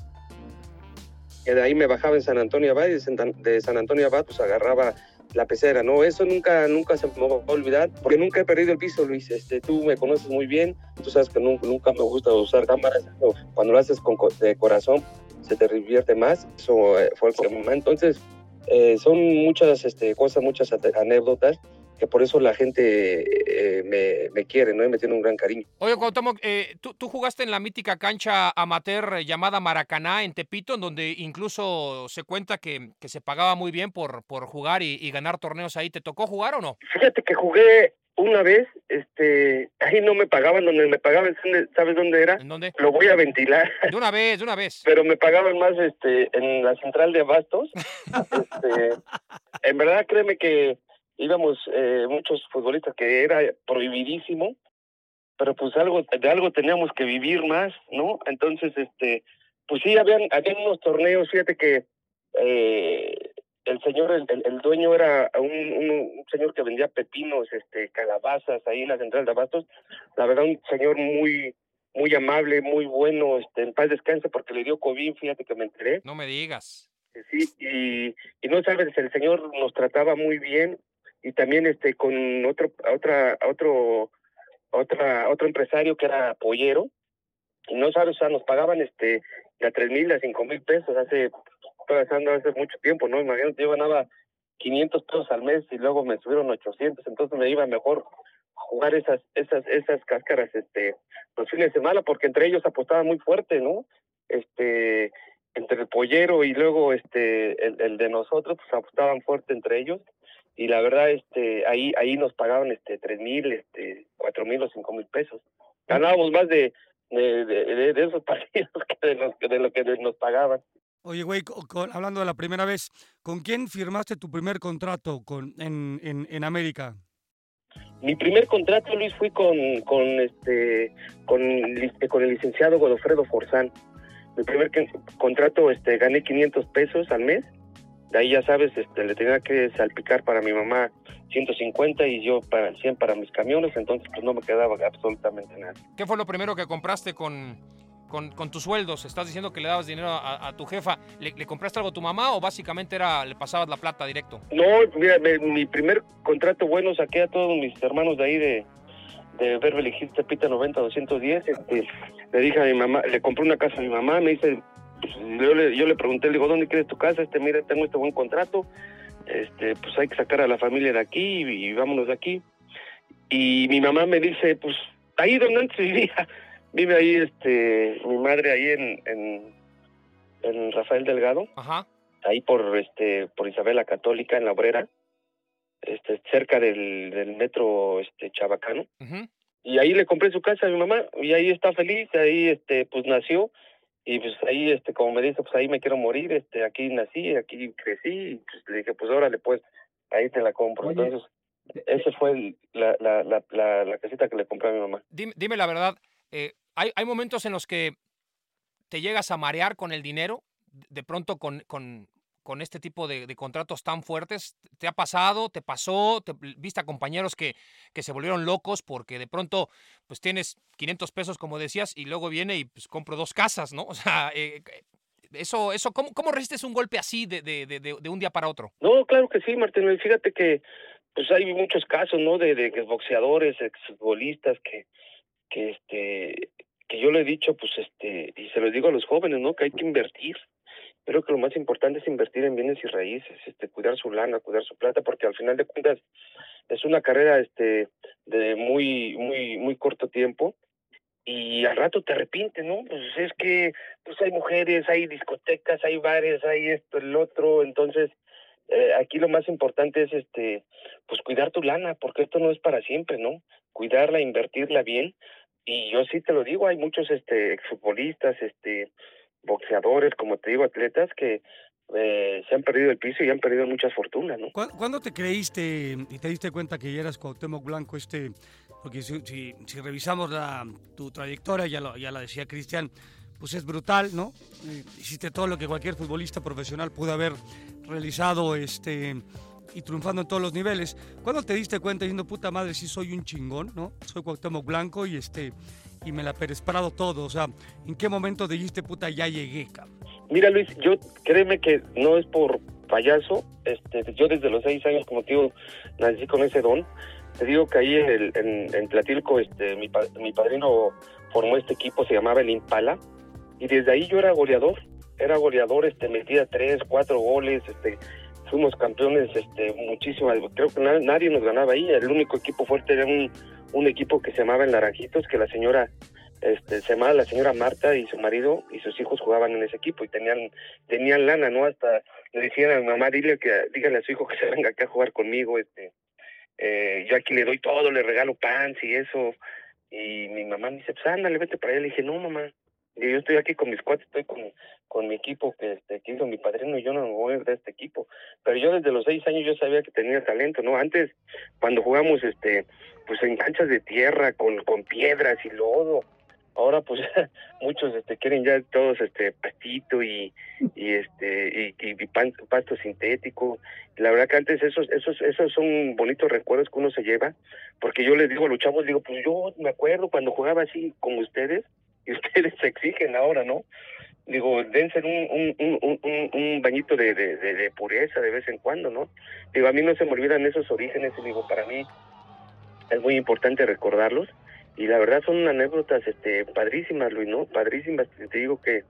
Y de ahí me bajaba en San Antonio Abad y de San, Antonio Abad pues agarraba la pecera, ¿no? Eso nunca, nunca se me va a olvidar, porque nunca he perdido el piso, Luis. Este, tú me conoces muy bien, tú sabes que nunca, nunca me gusta usar cámaras, pero cuando lo haces con, co- de corazón se te revierte más. Eso eh, fue el problema. Entonces, eh, son muchas este, cosas, muchas anécdotas que por eso la gente eh, me, me quiere, ¿no? Y me tiene un gran cariño. Oye, Cuauhtémoc, eh, ¿tú, tú jugaste en la mítica cancha amateur eh, llamada Maracaná en Tepito, en donde incluso se cuenta que, que se pagaba muy bien por, por jugar y, y ganar torneos ahí. ¿Te tocó jugar o no? Fíjate que jugué una vez, este, ahí no me pagaban, donde me pagaban, ¿sabes dónde era? ¿En dónde? Lo voy a ventilar. De una vez, de una vez. pero me pagaban más este en la central de abastos (laughs) este, en verdad créeme que íbamos eh, muchos futbolistas que era prohibidísimo pero pues algo de algo teníamos que vivir más no entonces este pues sí habían habían unos torneos fíjate que eh, el señor el, el- dueño era un, un, un señor que vendía pepinos este calabazas ahí en la central de abastos la verdad un señor muy muy amable, muy bueno, este, en paz descanse porque le dio COVID, fíjate que me enteré. No me digas. Sí, y, y no sabes, el señor nos trataba muy bien y también este con otro otra otro otra otro empresario que era pollero y no sabes, o sea, nos pagaban este de tres mil a cinco mil pesos hace hablando hace mucho tiempo, ¿no? Imagínate, yo ganaba 500 pesos al mes y luego me subieron 800, entonces me iba mejor jugar esas esas esas cáscaras este los fines de semana porque entre ellos apostaban muy fuerte, ¿no? Este entre el pollero y luego este el, el de nosotros pues apostaban fuerte entre ellos y la verdad este ahí ahí nos pagaban este tres mil este cuatro mil o cinco mil pesos. Ganábamos más de de, de, de esos (laughs) partidos que de, los, de lo que nos pagaban. Oye, güey, con- hablando de la primera vez, ¿con quién firmaste tu primer contrato con, en, en, en América? mi primer contrato Luis fui con con este con, con el licenciado Godofredo Forzán. Mi primer contrato este gané 500 pesos al mes de ahí ya sabes este le tenía que salpicar para mi mamá 150 y yo para 100 para mis camiones entonces pues no me quedaba absolutamente nada ¿Qué fue lo primero que compraste con, con, con tus sueldos? Estás diciendo que le dabas dinero a, a tu jefa. ¿Le, le compraste algo a tu mamá o básicamente era le pasabas la plata directo? No, mira, me- mi primer contrato bueno saqué a todos mis hermanos de ahí de, de Beverly Hills, Tepita 90-210. Este, le dije a mi mamá, le compré una casa a mi mamá, me dice, pues, yo, le, yo le pregunté, le digo, ¿dónde quieres tu casa? Este, mira, tengo este buen contrato, este, pues hay que sacar a la familia de aquí y, y vámonos de aquí. Y mi mamá me dice, pues ahí donde antes vivía, (laughs) Vive ahí, este, mi madre ahí en, en, en Rafael Delgado, Ajá. ahí por, este, por Isabel la Católica, en la Obrera, este, cerca del, del metro, este, Chabacano. y ahí le compré su casa a mi mamá y ahí está feliz ahí este pues nació y pues ahí este como me dice pues ahí me quiero morir este aquí nací aquí crecí y pues le dije pues órale pues ahí te la compro. Oye, entonces ese fue el- la, la, la, la, la casita que le compré a mi mamá. Dime, dime la verdad, eh, ¿hay, hay momentos en los que te llegas a marear con el dinero, de pronto con, con, con este tipo de, contratos tan fuertes. ¿Te ha pasado? ¿Te pasó? ¿Te, ¿Viste a compañeros que, que se volvieron locos porque de pronto pues tienes 500 pesos, como decías, y luego viene y pues compro dos casas, ¿no? (laughs) O sea, eh, eso, eso ¿cómo, ¿cómo resistes un golpe así de, de, de, de un día para otro? No, claro que sí, Martín. Fíjate que pues hay muchos casos, ¿no? De, de boxeadores, exfutbolistas que, que este, que yo le he dicho, pues este, y se lo digo a los jóvenes, ¿no? Que hay que invertir. Creo que lo más importante es invertir en bienes y raíces, este, cuidar su lana, cuidar su plata, porque al final de cuentas es una carrera, este, de muy, muy, muy corto tiempo y al rato te arrepientes, ¿no? Pues es que pues hay mujeres, hay discotecas, hay bares, hay esto, el otro, entonces eh, aquí lo más importante es este pues cuidar tu lana, porque esto no es para siempre, ¿no? Cuidarla, invertirla bien. Y yo sí te lo digo, hay muchos este exfutbolistas, este boxeadores, como te digo, atletas que eh, se han perdido el piso y han perdido muchas fortunas, ¿no? ¿Cuándo, te creíste y te diste cuenta que eras Cuauhtémoc Blanco este? Porque si revisamos la, tu trayectoria, ya, lo, ya la decía Cristian, pues es brutal, ¿no? Eh, Hiciste todo lo que cualquier futbolista profesional pudo haber realizado este, y triunfando en todos los niveles. ¿Cuándo te diste cuenta diciendo, puta madre, sí soy un chingón, ¿no? Soy Cuauhtémoc Blanco y este y me la Pérez Prado todo. O sea, ¿en qué momento dijiste, puta, ya llegué, cabrón? Mira, Luis, yo créeme que no es por payaso. Este, yo desde los seis años, como te digo, nací con ese don. Te digo que ahí en, el, en, en Tlatilco, este, mi, mi padrino formó este equipo, se llamaba el Impala, y desde ahí yo era goleador. Era goleador, este, metía tres, cuatro goles, este, fuimos campeones, este, muchísimas. Creo que na- nadie nos ganaba ahí. El único equipo fuerte era un, un equipo que se llamaba el Naranjitos, que la señora este, se llamaba la señora Marta y su marido y sus hijos jugaban en ese equipo y tenían tenían lana, ¿no? Hasta le decían a mi mamá, dile que, dígale a su hijo que se venga acá a jugar conmigo, este, eh, yo aquí le doy todo, le regalo pants y eso, y mi mamá me dice, pues ándale, vete para allá, le dije, no mamá, yo estoy aquí con mis cuates, estoy con, con mi equipo que, este, que hizo mi padrino y yo no me voy de este equipo, pero yo desde los seis años yo sabía que tenía talento, ¿no? Antes, cuando jugamos, este, pues en canchas de tierra, con, con piedras y lodo, ahora pues (laughs) muchos este quieren ya todos este pastito y y este y, y pan- pasto sintético. La verdad que antes esos esos esos son bonitos recuerdos que uno se lleva porque yo les digo a los chavos digo pues yo me acuerdo cuando jugaba así como ustedes y (laughs) ustedes se exigen ahora no digo dense un un, un, un, bañito de, de, de, de pureza de vez en cuando no digo a mí no se me olvidan esos orígenes y digo para mí es muy importante recordarlos. Y la verdad son anécdotas este padrísimas Luis no padrísimas te digo que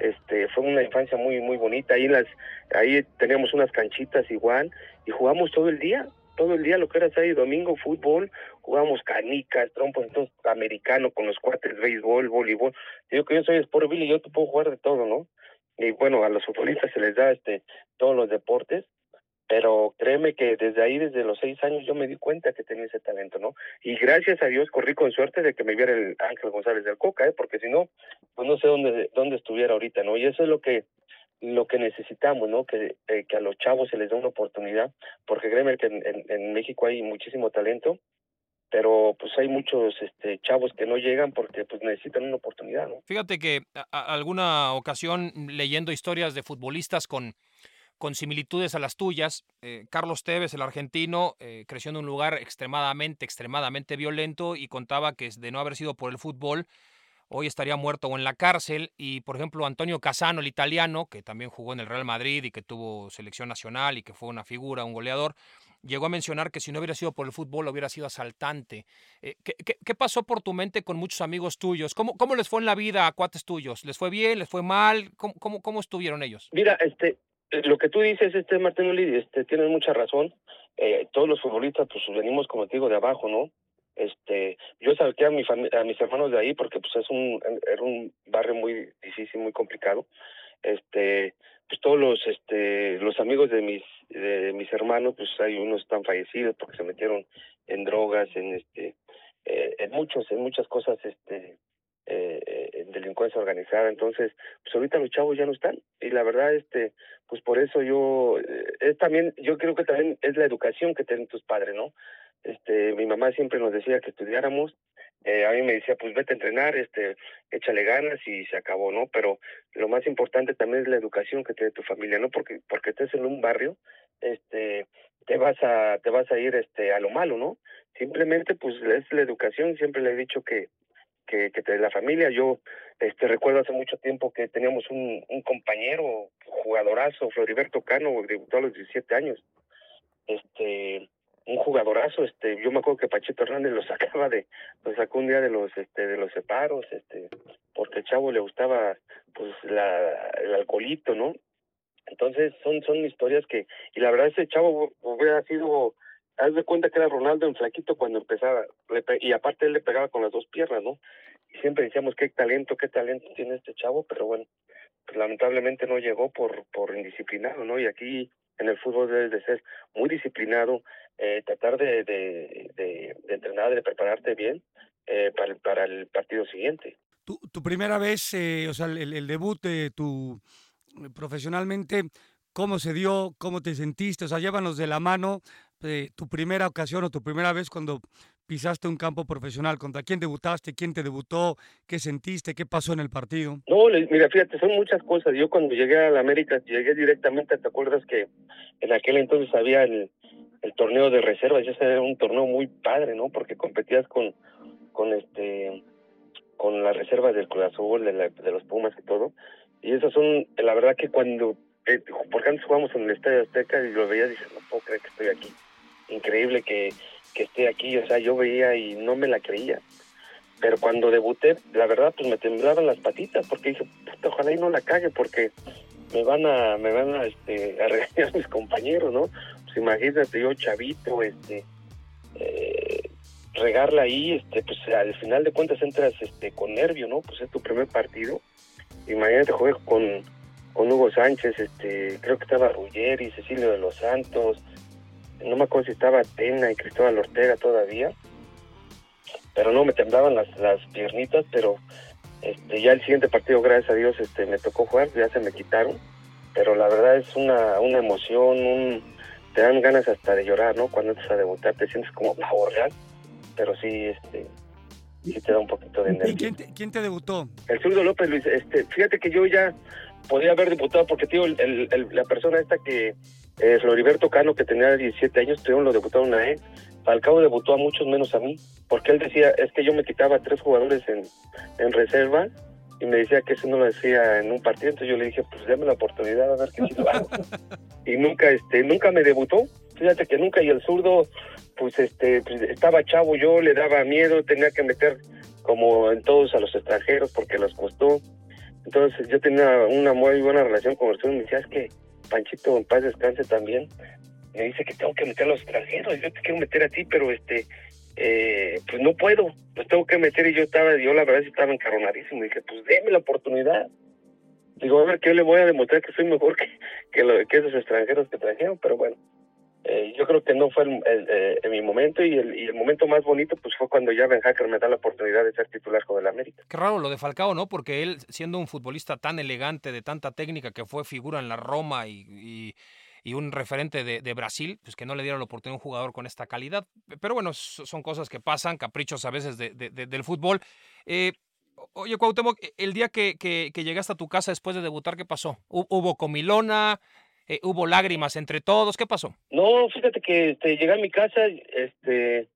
este fue una infancia muy muy bonita. Ahí las ahí teníamos unas canchitas igual y jugamos todo el día todo el día lo que era sábado y domingo fútbol jugábamos canicas trompos entonces americano con los cuates béisbol voleibol digo que yo soy Sportville y yo te puedo jugar de todo no y bueno a los futbolistas se les da este todos los deportes pero créeme que desde ahí, desde los seis años, yo me di cuenta que tenía ese talento, ¿no? Y gracias a Dios corrí con suerte de que me viera el Ángel González del Coca, ¿eh? Porque si no, pues no sé dónde, dónde estuviera ahorita, ¿no? Y eso es lo que lo que necesitamos, ¿no? Que, eh, que a los chavos se les dé una oportunidad, porque créeme que en, en, en México hay muchísimo talento, pero pues hay muchos este, chavos que no llegan porque pues necesitan una oportunidad, ¿no? Fíjate que a- alguna ocasión leyendo historias de futbolistas con, con similitudes a las tuyas, eh, Carlos Tevez, el argentino, eh, creció en un lugar extremadamente, extremadamente violento y contaba que de no haber sido por el fútbol, hoy estaría muerto o en la cárcel. Y por ejemplo, Antonio Casano, el italiano, que también jugó en el Real Madrid y que tuvo selección nacional y que fue una figura, un goleador, llegó a mencionar que si no hubiera sido por el fútbol hubiera sido asaltante. Eh, ¿qué, pasó por tu mente con muchos amigos tuyos? ¿Cómo, ¿Cómo les fue en la vida a cuates tuyos? ¿Les fue bien? ¿Les fue mal? ¿Cómo, estuvieron ellos? Mira, este, eh, lo que tú dices, este Martín Oli, este, tienes mucha razón. Eh, todos los futbolistas, pues venimos, como te digo, de abajo, ¿no? Este, yo saqué a mi a mis hermanos de ahí porque pues es un era un barrio muy difícil, muy complicado. Este, pues todos los este los amigos de mis de mis hermanos, pues hay unos están fallecidos porque se metieron en drogas, en este eh, en muchos en muchas cosas este eh, en delincuencia organizada. Entonces, pues ahorita los chavos ya no están. Y la verdad, este, pues por eso yo, eh, es también, yo creo que también es la educación que tienen tus padres, ¿no? Este, mi mamá siempre nos decía que estudiáramos. Eh, a mí me decía, pues vete a entrenar, este, échale ganas y se acabó, ¿no? Pero lo más importante también es la educación que tiene tu familia, ¿no? Porque, porque estés en un barrio, este, te vas a, te vas a ir, este, a lo malo, ¿no? Simplemente, pues es la educación. Siempre le he dicho que, que, que de la familia. Yo este recuerdo hace mucho tiempo que teníamos un, un compañero, jugadorazo, Floriberto Cano, debutó a los 17 años. Este, un jugadorazo, este, yo me acuerdo que Pachito Hernández lo (laughs) sacaba de, lo sacó un día de los, este, de los separos, este, porque el chavo le gustaba, pues, la, el alcoholito, ¿no? Entonces, son, son historias que, y la verdad ese chavo hubiera sido haz de cuenta que era Ronaldo en flaquito cuando empezaba, y aparte él le pegaba con las dos piernas, ¿no? Y siempre decíamos qué talento, qué talento tiene este chavo, pero bueno, pues lamentablemente no llegó por, por indisciplinado, ¿no? Y aquí en el fútbol debes de ser muy disciplinado, eh, tratar de, de, de, de, entrenar, de prepararte bien eh, para, para el partido siguiente. Tu, tu primera vez, eh, o sea, el, el debut de tu profesionalmente, ¿cómo se dio? ¿Cómo te sentiste? O sea, llévanos de la mano eh, tu primera ocasión o tu primera vez cuando pisaste un campo profesional? ¿Contra quién debutaste? ¿Quién te debutó? ¿Qué sentiste? ¿Qué pasó en el partido? No, mira, fíjate, son muchas cosas. Yo cuando llegué a la América, llegué directamente, ¿te acuerdas que en aquel entonces había el, el torneo de reservas? Ese era un torneo muy padre, ¿no? Porque competías con, con este con las reservas del Cruz Azul, de, de los Pumas y todo. Y esas son, la verdad que cuando, eh, porque antes jugamos en el Estadio Azteca y lo veías y dices, no puedo creer que estoy aquí increíble que, que esté aquí, o sea, yo veía y no me la creía. Pero cuando debuté, la verdad, pues me temblaban las patitas porque dije, puta, ojalá y no la cague porque me van a, me van a, este, (laughs) a regañar mis compañeros, ¿no? Pues imagínate, yo chavito, este, eh, regarla ahí, este, pues al final de cuentas entras, este, con nervio, ¿no? Pues es tu primer partido. Imagínate, jugué con, con Hugo Sánchez, este, creo que estaba Ruggeri, Cecilio de los Santos, no me acuerdo si estaba Atena y Cristóbal Ortega todavía, pero no, me temblaban las, las piernitas, pero este, ya el siguiente partido, gracias a Dios, este, me tocó jugar, ya se me quitaron, pero la verdad es una, una emoción, un, te dan ganas hasta de llorar, ¿no? Cuando entras a debutar, te sientes como pavo real, pero sí, este, sí te da un poquito de nervio. ¿Y quién te, quién te debutó? El zurdo López Luis, este, fíjate que yo ya podía haber debutado porque, tío, el, el, la persona esta que eh, Floriberto Cano, que tenía 17 años, tuvieron lo debutaron a él. Falcao debutó a muchos menos a mí, porque él decía, es que yo me quitaba tres jugadores en, en reserva y me decía que eso no lo decía en un partido, entonces yo le dije, pues déme la oportunidad a ver qué lo hago. (laughs) y nunca, este, nunca me debutó, fíjate que nunca, y el zurdo, pues este, pues, estaba chavo yo, le daba miedo, tenía que meter como en todos a los extranjeros porque los costó. Entonces yo tenía una muy buena relación con el zurdo y me decía, es que Panchito en paz descanse también, me dice que tengo que meter a los extranjeros, yo te quiero meter a ti, pero este, eh, pues no puedo, pues tengo que meter y yo estaba, yo la verdad estaba encarronadísimo, y dije, pues déme la oportunidad. Digo, a ver, que yo le voy a demostrar que soy mejor que, que, esos extranjeros que trajeron, pero bueno, eh, yo creo que no fue el, el, eh, mi momento y el, y el, momento más bonito pues fue cuando ya Ben Hacker me da la oportunidad de ser titular con el América. Qué raro lo de Falcao, ¿no? Porque él, siendo un futbolista tan elegante, de tanta técnica, que fue figura en la Roma y, y un referente de, de, Brasil, pues que no le dieron la oportunidad a un jugador con esta calidad. Pero bueno, son cosas que pasan, caprichos a veces de, del fútbol. Eh, Oye, Cuauhtémoc, el día que, que, que, llegaste a tu casa después de debutar, ¿qué pasó? ¿Hubo comilona? Eh, hubo lágrimas entre todos, ¿qué pasó? No, fíjate que este, llegué a mi casa, este,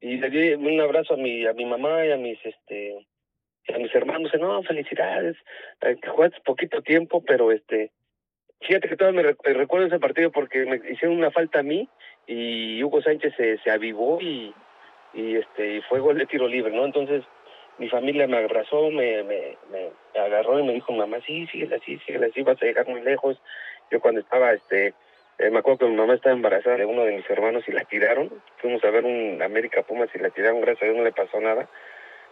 y le di un abrazo a mi, a mi mamá y a mis, este, a mis hermanos, no, felicidades, eh, que jugaste poquito tiempo, pero este, fíjate que todavía me recuerdo ese partido porque me hicieron una falta a mí y Hugo Sánchez se, se avivó y, y este, fue gol de tiro libre, ¿no? Entonces, mi familia me abrazó, me, me, me agarró y me dijo, mamá, sí, síguela así, síguela así, vas a llegar muy lejos, yo cuando estaba este Eh, me acuerdo que mi mamá estaba embarazada de uno de mis hermanos y la tiraron. Fuimos a ver un América Pumas y la tiraron, gracias a Dios no le pasó nada.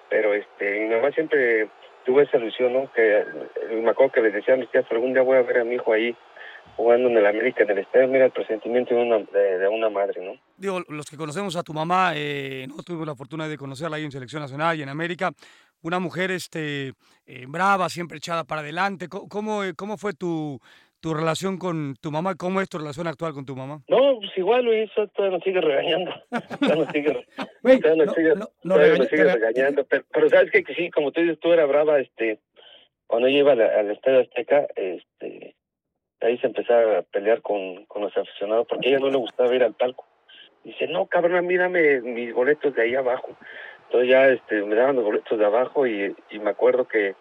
Pero este, mi mamá siempre tuvo esa ilusión, ¿no? Que eh, me acuerdo que les decía a mis tías, algún día voy a ver a mi hijo ahí jugando en el América, en el estadio. Mira el presentimiento de una, madre, ¿no? Digo, los que conocemos a tu mamá, eh, no tuvimos la fortuna de conocerla ahí en Selección Nacional y en América. Una mujer este, eh, brava, siempre echada para adelante. ¿Cómo, cómo, eh, cómo fue tu, tu relación con tu mamá? ¿Cómo es tu relación actual con tu mamá? No, pues igual Luis, todavía nos sigue regañando. (laughs) Todavía nos sigue, Güey, todavía nos no- sigue, no- no todavía regaña- nos sigue rega- regañando. Pero, pero sabes que sí, como tú dices, tú eras brava, este, cuando yo iba al, al Estadio Azteca, este, ahí se empezaba a pelear con, con los aficionados porque a ella no le gustaba ir al palco. Dice, no, cabrón, mírame mis boletos de ahí abajo. Entonces ya este, me daban los boletos de abajo y, y me acuerdo que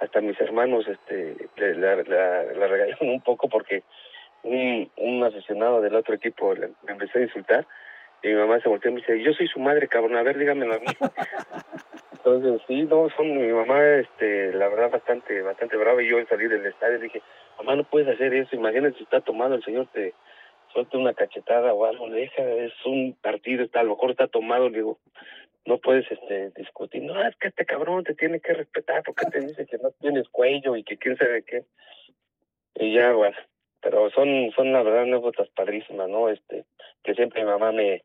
hasta mis hermanos este, le, la, la- la regañaron un poco porque un, un aficionado del otro equipo le, me empezó a insultar y mi mamá se volteó y me dice, yo soy su madre, cabrón, a ver, dígamelo a mí. (laughs) Entonces, sí, no, son mi mamá, este, la verdad, bastante, bastante brava. Y yo al salir del estadio dije, mamá, no puedes hacer eso. Imagínate si está tomado, el señor te suelta una cachetada o algo. Le deja, es un partido, está, a lo mejor está tomado. Le digo, no puedes este, discutir. No, es que este cabrón te tiene que respetar porque te dice que no tienes cuello y que quién sabe qué. Y ya, bueno, pero son, son la verdad anécdotas padrísimas, ¿no? Este, que siempre mi mamá me,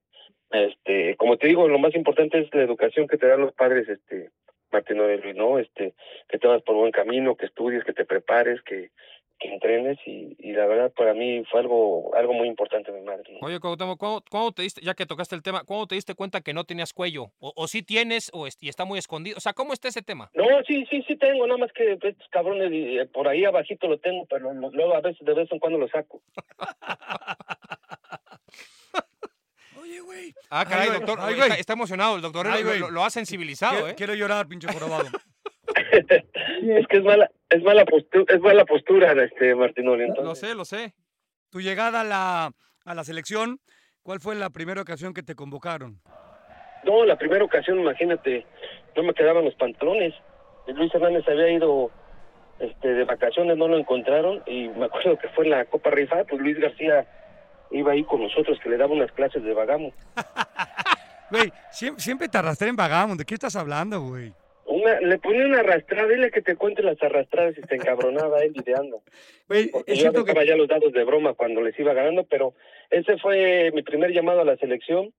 este, como te digo, lo más importante es la educación que te dan los padres, este, Martín Luis, ¿no? Este, que te vas por buen camino, que estudies, que te prepares, que, que entrenes y, y la verdad para mí fue algo, algo muy importante mi madre, ¿no? Oye, Cuauhtémoc, ¿cuándo, cuándo te diste, ya que tocaste el tema, ¿cuándo te diste cuenta que no tenías cuello? O, o sí tienes o y está muy escondido. O sea, ¿cómo está ese tema? No, sí, sí, sí tengo, nada más que estos cabrones y, eh, por ahí abajito lo tengo, pero luego a veces de vez en cuando lo saco. (laughs) Oye, güey. Ah, caray, doctor. ay, está, güey. está emocionado el doctor. Ay, lo, güey. lo- lo ha sensibilizado, Quiero, ¿eh? quiero llorar, pinche jorobado. (laughs) es que es mala, es mala postura, es mala postura, este Martinoli, Lo entonces. sé, lo sé. Tu llegada a la, a la selección, ¿cuál fue la primera ocasión que te convocaron? No, la primera ocasión, imagínate, no me quedaban los pantalones. Luis Hernández había ido este, de vacaciones, no lo encontraron y me acuerdo que fue en la Copa Rifa, pues Luis García iba ahí con nosotros, que le daba unas clases de vagamo. (laughs) Güey, siempre, siempre te arrastré en Vagamos. ¿De qué estás hablando, güey? Una, le ponía una arrastrada, dile que te cuente las arrastradas y se encabronaba él ideando. Porque yo que... ya los dados de broma cuando les iba ganando, pero ese fue mi primer llamado a la selección.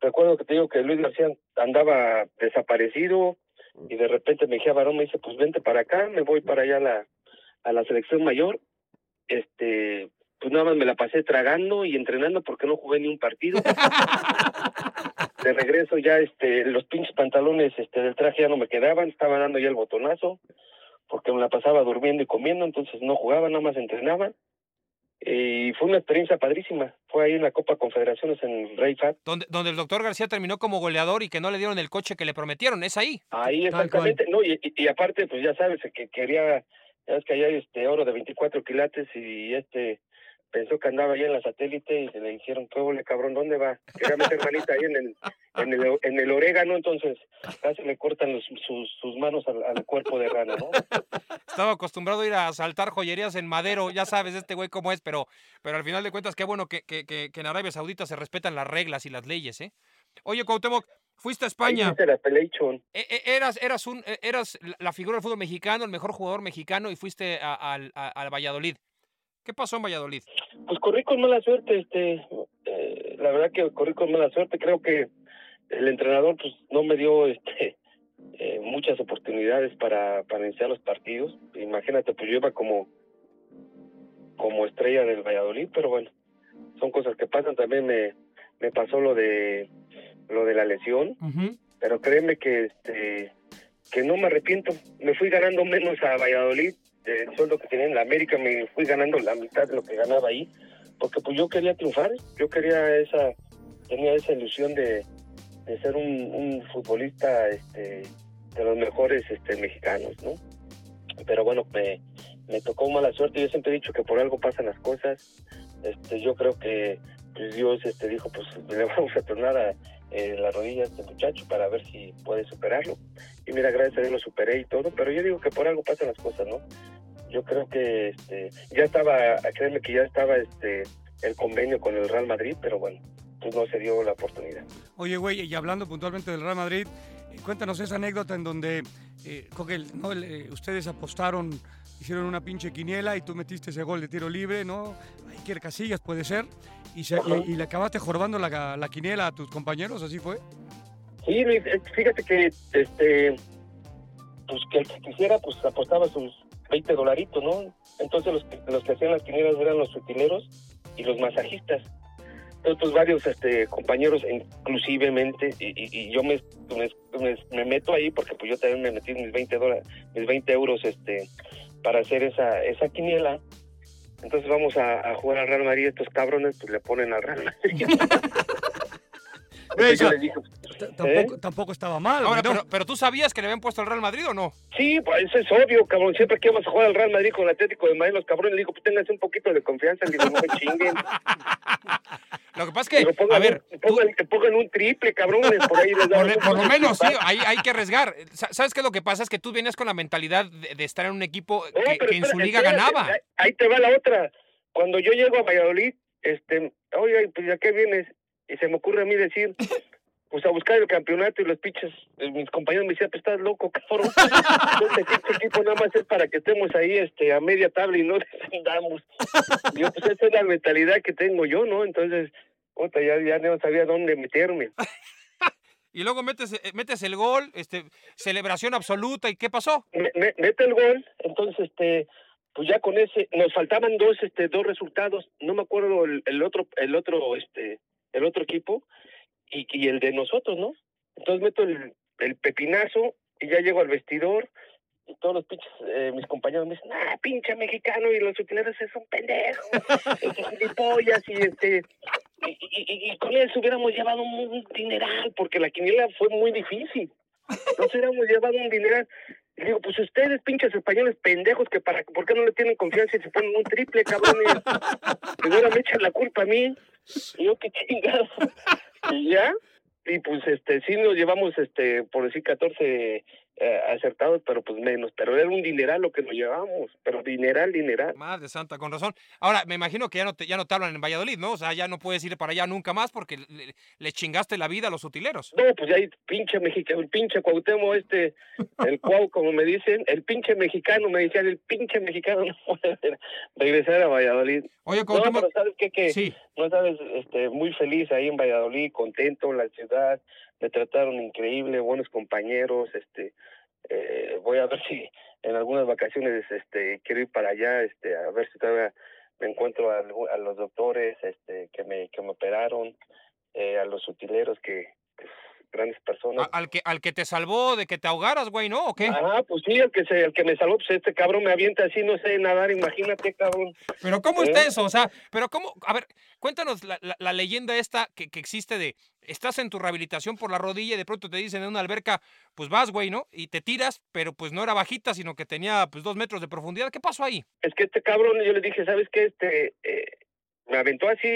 Recuerdo que te digo que Luis García andaba desaparecido y de repente me dije a Varón, me dice, pues vente para acá, me voy para allá a la, a la selección mayor. Este, pues nada más me la pasé tragando y entrenando porque no jugué ni un partido. (laughs) De regreso ya este los pinches pantalones este del traje ya no me quedaban, estaba dando ya el botonazo porque me la pasaba durmiendo y comiendo, entonces no jugaba, nada más entrenaba. Y fue una experiencia padrísima. Fue ahí en la Copa Confederaciones en Rey Fat. Donde, donde el doctor García terminó como goleador y que no le dieron el coche que le prometieron. Es ahí. Ahí exactamente, no, y, y, y aparte, pues ya sabes que quería, ya ves que allá hay este oro de 24 quilates y este pensó que andaba allá en la satélite y le dijeron, ¿qué ole, cabrón? ¿Dónde va? Quería meter manita ahí en el, en el, en el orégano, entonces casi le cortan los- sus, sus manos al, al cuerpo de rana, ¿no? Estaba acostumbrado a ir a saltar joyerías en madero. Ya sabes este güey cómo es, pero, pero al final de cuentas, qué bueno que, que, que, que en Arabia Saudita se respetan las reglas y las leyes, ¿eh? Oye, Cuauhtémoc, fuiste a España. la. E- e- Eras, eras, un, e- eras la- figura del fútbol mexicano, el mejor jugador mexicano y fuiste a- al a- al Valladolid. ¿Qué pasó en Valladolid? Pues corrí con mala suerte, este, eh, la verdad que corrí con mala suerte, creo que el entrenador pues no me dio este eh, muchas oportunidades para, para iniciar los partidos. Imagínate, pues yo iba como como estrella del Valladolid, pero bueno, son cosas que pasan, también me, me pasó lo de lo de la lesión, pero créeme que este que no me arrepiento, me fui ganando menos a Valladolid, el sueldo que tenía en la América me fui ganando la mitad de lo que ganaba ahí, porque pues yo quería triunfar, yo quería esa, tenía esa ilusión de, de ser un, futbolista este de los mejores este mexicanos, ¿no? Pero bueno, me, me tocó mala suerte, yo siempre he dicho que por algo pasan las cosas, este yo creo que pues Dios este dijo pues (laughs) le vamos a tornar a eh, la rodilla a este muchacho para ver si puede superarlo y mira gracias a Dios lo superé y todo pero yo digo que por algo pasan las cosas no yo creo que este ya estaba créeme que ya estaba este el convenio con el Real Madrid, pero bueno, pues no se dio la oportunidad. Oye, güey, y hablando puntualmente del Real Madrid, eh, cuéntanos esa anécdota en donde eh, ¿no? Eh, ustedes apostaron, hicieron una pinche quiniela y tú metiste ese gol de tiro libre, ¿no? Iker Casillas puede ser, y, se- y- y le acabaste jorobando la, la quiniela a tus compañeros, ¿así fue? Sí, fíjate que, este, pues que el que quisiera, pues apostaba sus 20 dolaritos, ¿no? Entonces los, que- los que hacían las quinielas eran los utileros y los masajistas. Entonces, pues varios este, compañeros, inclusivemente, y, y- yo me, me, me- me meto ahí porque pues yo también me metí mis 20 dólares, mis 20 euros, este, para hacer esa, esa quiniela. Entonces vamos a, a jugar al Real Madrid, estos cabrones pues le ponen al Real Madrid. (laughs) Tampoco, tampoco estaba mal, Ahora, pero, pero tú sabías que le habían puesto el Real Madrid o no? Sí, pues eso es obvio, cabrón. Siempre que vamos a jugar al Real Madrid con el Atlético de Madrid, los cabrones, le digo, pues ténganse un poquito de confianza, le digo, no me chinguen. (laughs) Lo que pasa es que, Digo, pongan, a ver, un, tú- pongan, pongan un triple, cabrones, por ahí les por, por lo menos, sí, hay, hay que arriesgar. Sa- ¿Sabes qué lo que pasa? Es que tú vienes con la mentalidad de, de estar en un equipo No, que, pero que en su liga ganaba. ahí- te va la otra. Cuando yo llego a Valladolid, este, oye, pues ¿a qué vienes? Y se me ocurre a mí decir, pues a buscar el campeonato y los pinches, eh, mis compañeros me decían, pues estás loco, cabrón. (laughs) Entonces, este equipo nada más es para que estemos ahí este, a media tabla y no (laughs) descendamos. Yo, pues esa es la mentalidad que tengo yo, ¿no? Entonces, puta, ya, ya no sabía dónde meterme. (laughs) Y luego metes, eh, metes el gol, este, celebración absoluta. ¿Y qué pasó? me- me- mete el gol, entonces este pues ya con ese nos faltaban dos este dos resultados, no me acuerdo el, el otro el otro este el otro equipo y, el de nosotros, ¿no? Entonces meto el, pepinazo y ya llego al vestidor y todos los pinches eh, mis compañeros me dicen, "Ah, pinche mexicano" y los utileros es un pendejo, y este y, y- y- con eso hubiéramos llevado un, dineral porque la quiniela fue muy difícil. Nos hubiéramos llevado un dineral. Y digo, pues ustedes, pinches españoles pendejos, que para, ¿por qué no le tienen confianza y se ponen un triple, cabrones? Primero me echan la culpa a mí. Y (laughs) yo, qué chingado. (laughs) Y ya, y pues este, sí nos llevamos, este, por decir 14 eh, acertados, pero pues menos. Pero era un dineral lo que nos llevábamos. Pero dineral, dineral. Madre santa, con razón. Ahora, me imagino que ya no te, ya no te hablan en Valladolid, ¿no? O sea, ya no puedes ir para allá nunca más porque le, le chingaste la vida a los utileros. No, pues ya hay pinche mexicano, el pinche Cuauhtémoc este, el Cuau, como me dicen, el pinche mexicano, me decían, el pinche mexicano no puede regresar a Valladolid. Oye, No, Cuauhtémoc, pero ¿sabes qué? Que, sí. no sabes, este, muy feliz ahí en Valladolid, contento en la ciudad, me trataron increíble, buenos compañeros, este, eh, voy a ver si en algunas vacaciones, este, quiero ir para allá, este, a ver si todavía me encuentro a, los doctores, este, que me, que me operaron, eh, a los utileros que, pues, grandes personas. Al, que, al que te salvó de que te ahogaras, güey, ¿no? ¿O qué? Ajá, pues sí, el que se, el que me salvó, pues este cabrón me avienta así, no sé nadar, imagínate, cabrón. Pero ¿cómo ¿Eh? está eso? O sea, pero ¿cómo? A ver, cuéntanos la, la- la leyenda esta que, que existe de, estás en tu rehabilitación por la rodilla y de pronto te dicen en una alberca, pues vas, güey, ¿no? Y te tiras, pero pues no era bajita, sino que tenía pues dos metros de profundidad. ¿Qué pasó ahí? Es que este cabrón, yo le dije, ¿sabes qué? Este, eh, me aventó así,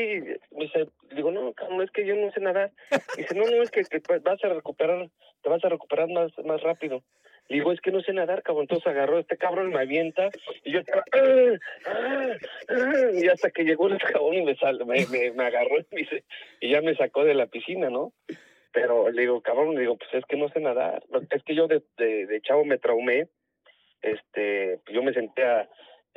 me dice, digo, no, cabrón, es que yo no sé nadar. (laughs) Dice, no, no, es que te vas a recuperar, te vas a recuperar más, más rápido. Le digo, es que no sé nadar, cabrón. Entonces agarró este cabrón, me avienta, y yo estaba, "Ah, ah, ah", y hasta que llegó el cabrón y me, sal, me, me, me agarró y, me dice, y ya me sacó de la piscina, ¿no? Pero le digo, cabrón, le digo, pues es que no sé nadar. Es que yo de, de, de chavo me traumé, este, yo me senté a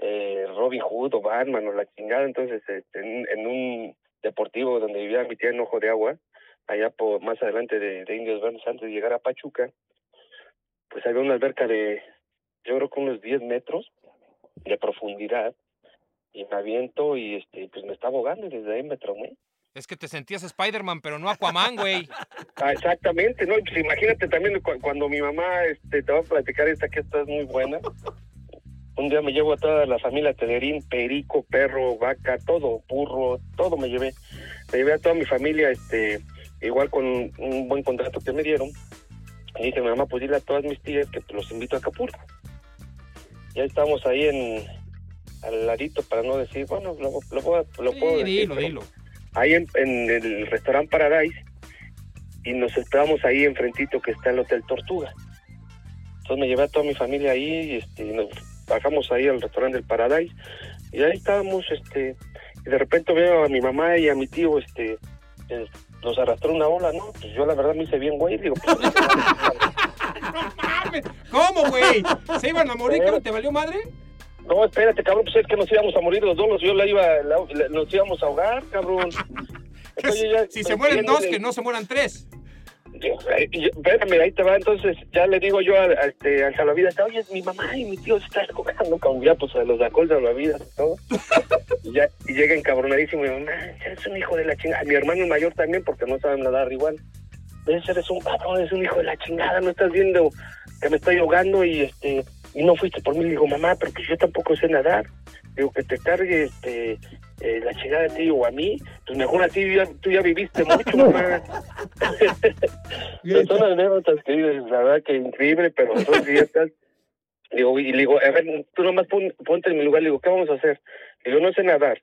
eh, Robin Hood o Batman o la chingada, entonces este, en, en un deportivo donde vivía mi tía en Ojo de Agua, allá por más adelante de, de Indios Verdes antes de llegar a Pachuca, pues había una alberca de, yo creo que unos 10 metros de profundidad, y me aviento y este pues me estaba ahogando y desde ahí me traumé. Es que te sentías Spider-Man, pero no Aquaman, güey. Ah, exactamente, ¿no? Pues imagínate también cu- cuando mi mamá este, te va a platicar esta que esta es muy buena. Un día me llevo a toda la familia Telerín, perico, perro, vaca, todo, burro, todo me llevé. Me llevé a toda mi familia, este, igual con un, buen contrato que me dieron. Y dije, mamá, pues dile a todas mis tías que los invito a Acapulco. Ya estamos ahí en, al ladito, para no decir, bueno, lo, lo, puedo- lo puedo decir, dilo, dilo. ahí en, en el restaurante Paradise y nos esperamos ahí enfrentito que está el Hotel Tortuga. Entonces me llevé a toda mi familia ahí y este, nos bajamos ahí al restaurante del Paradise y ahí estábamos, este, y de repente veo a mi mamá y a mi tío, este, eh, los arrastró una ola, ¿no? Pues yo la verdad me hice bien, güey, digo, pues. (laughs) ¿Cómo, güey? ¿Se iban a morir? ¿Cómo te valió madre? no, espérate, cabrón, pues es que nos íbamos a morir los dos, yo la iba, la- la- nos íbamos a ahogar, cabrón. (laughs) Entonces, yo ya- Si se mueren dos, que no se mueran tres. Espérame, ahí te va. Entonces ya le digo yo al, al, este, al salvavidas, oye, mi mamá y mi tío se están jugando con ya, pues se los sacó el salvavidas y todo. (laughs) y, ya, y llega encabronadísimo y mi mamá, eres un hijo de la chingada. Mi hermano mayor también, porque no saben nadar igual. Eres un cabrón, eres un hijo de la chingada, no estás viendo que me estoy ahogando y este y no fuiste por mí. Le digo, mamá, pero pues yo tampoco sé nadar. Digo, que te cargue este, eh, la chingada a ti o a mí, pues mejor a ti, ya, tú ya viviste mucho, (laughs) mamá. (laughs) son anécdotas que dices, la verdad que increíble, pero son (laughs) ciertas. Digo, y le digo, a ver, tú nomás pon- ponte en mi lugar, le digo, ¿qué vamos a hacer? Le digo, no sé nadar.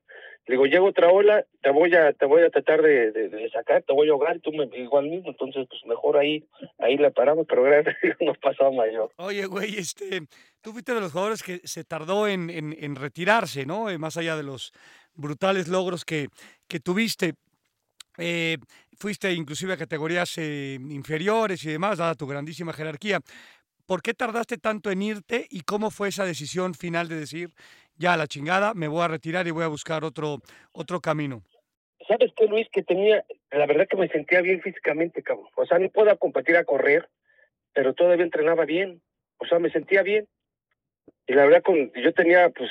Digo, llega otra ola, te voy a, te voy a tratar de, de, sacar, te voy a ahogar, tú me igual mismo, entonces pues mejor ahí, ahí la paramos, pero gracias (laughs) no pasó mayor. Oye, güey, este, tú fuiste de los jugadores que se tardó en, en- en retirarse, ¿no? Eh, más allá de los brutales logros que, que tuviste. Eh, fuiste inclusive a categorías eh, inferiores y demás, dada tu grandísima jerarquía. ¿Por qué tardaste tanto en irte y cómo fue esa decisión final de decir, ya la chingada, me voy a retirar y voy a buscar otro, otro camino? ¿Sabes qué, Luis? Que tenía, la verdad que me sentía bien físicamente, cabrón. O sea, no puedo competir a correr, pero todavía entrenaba bien. O sea, me sentía bien. Y la verdad, con, yo tenía, pues,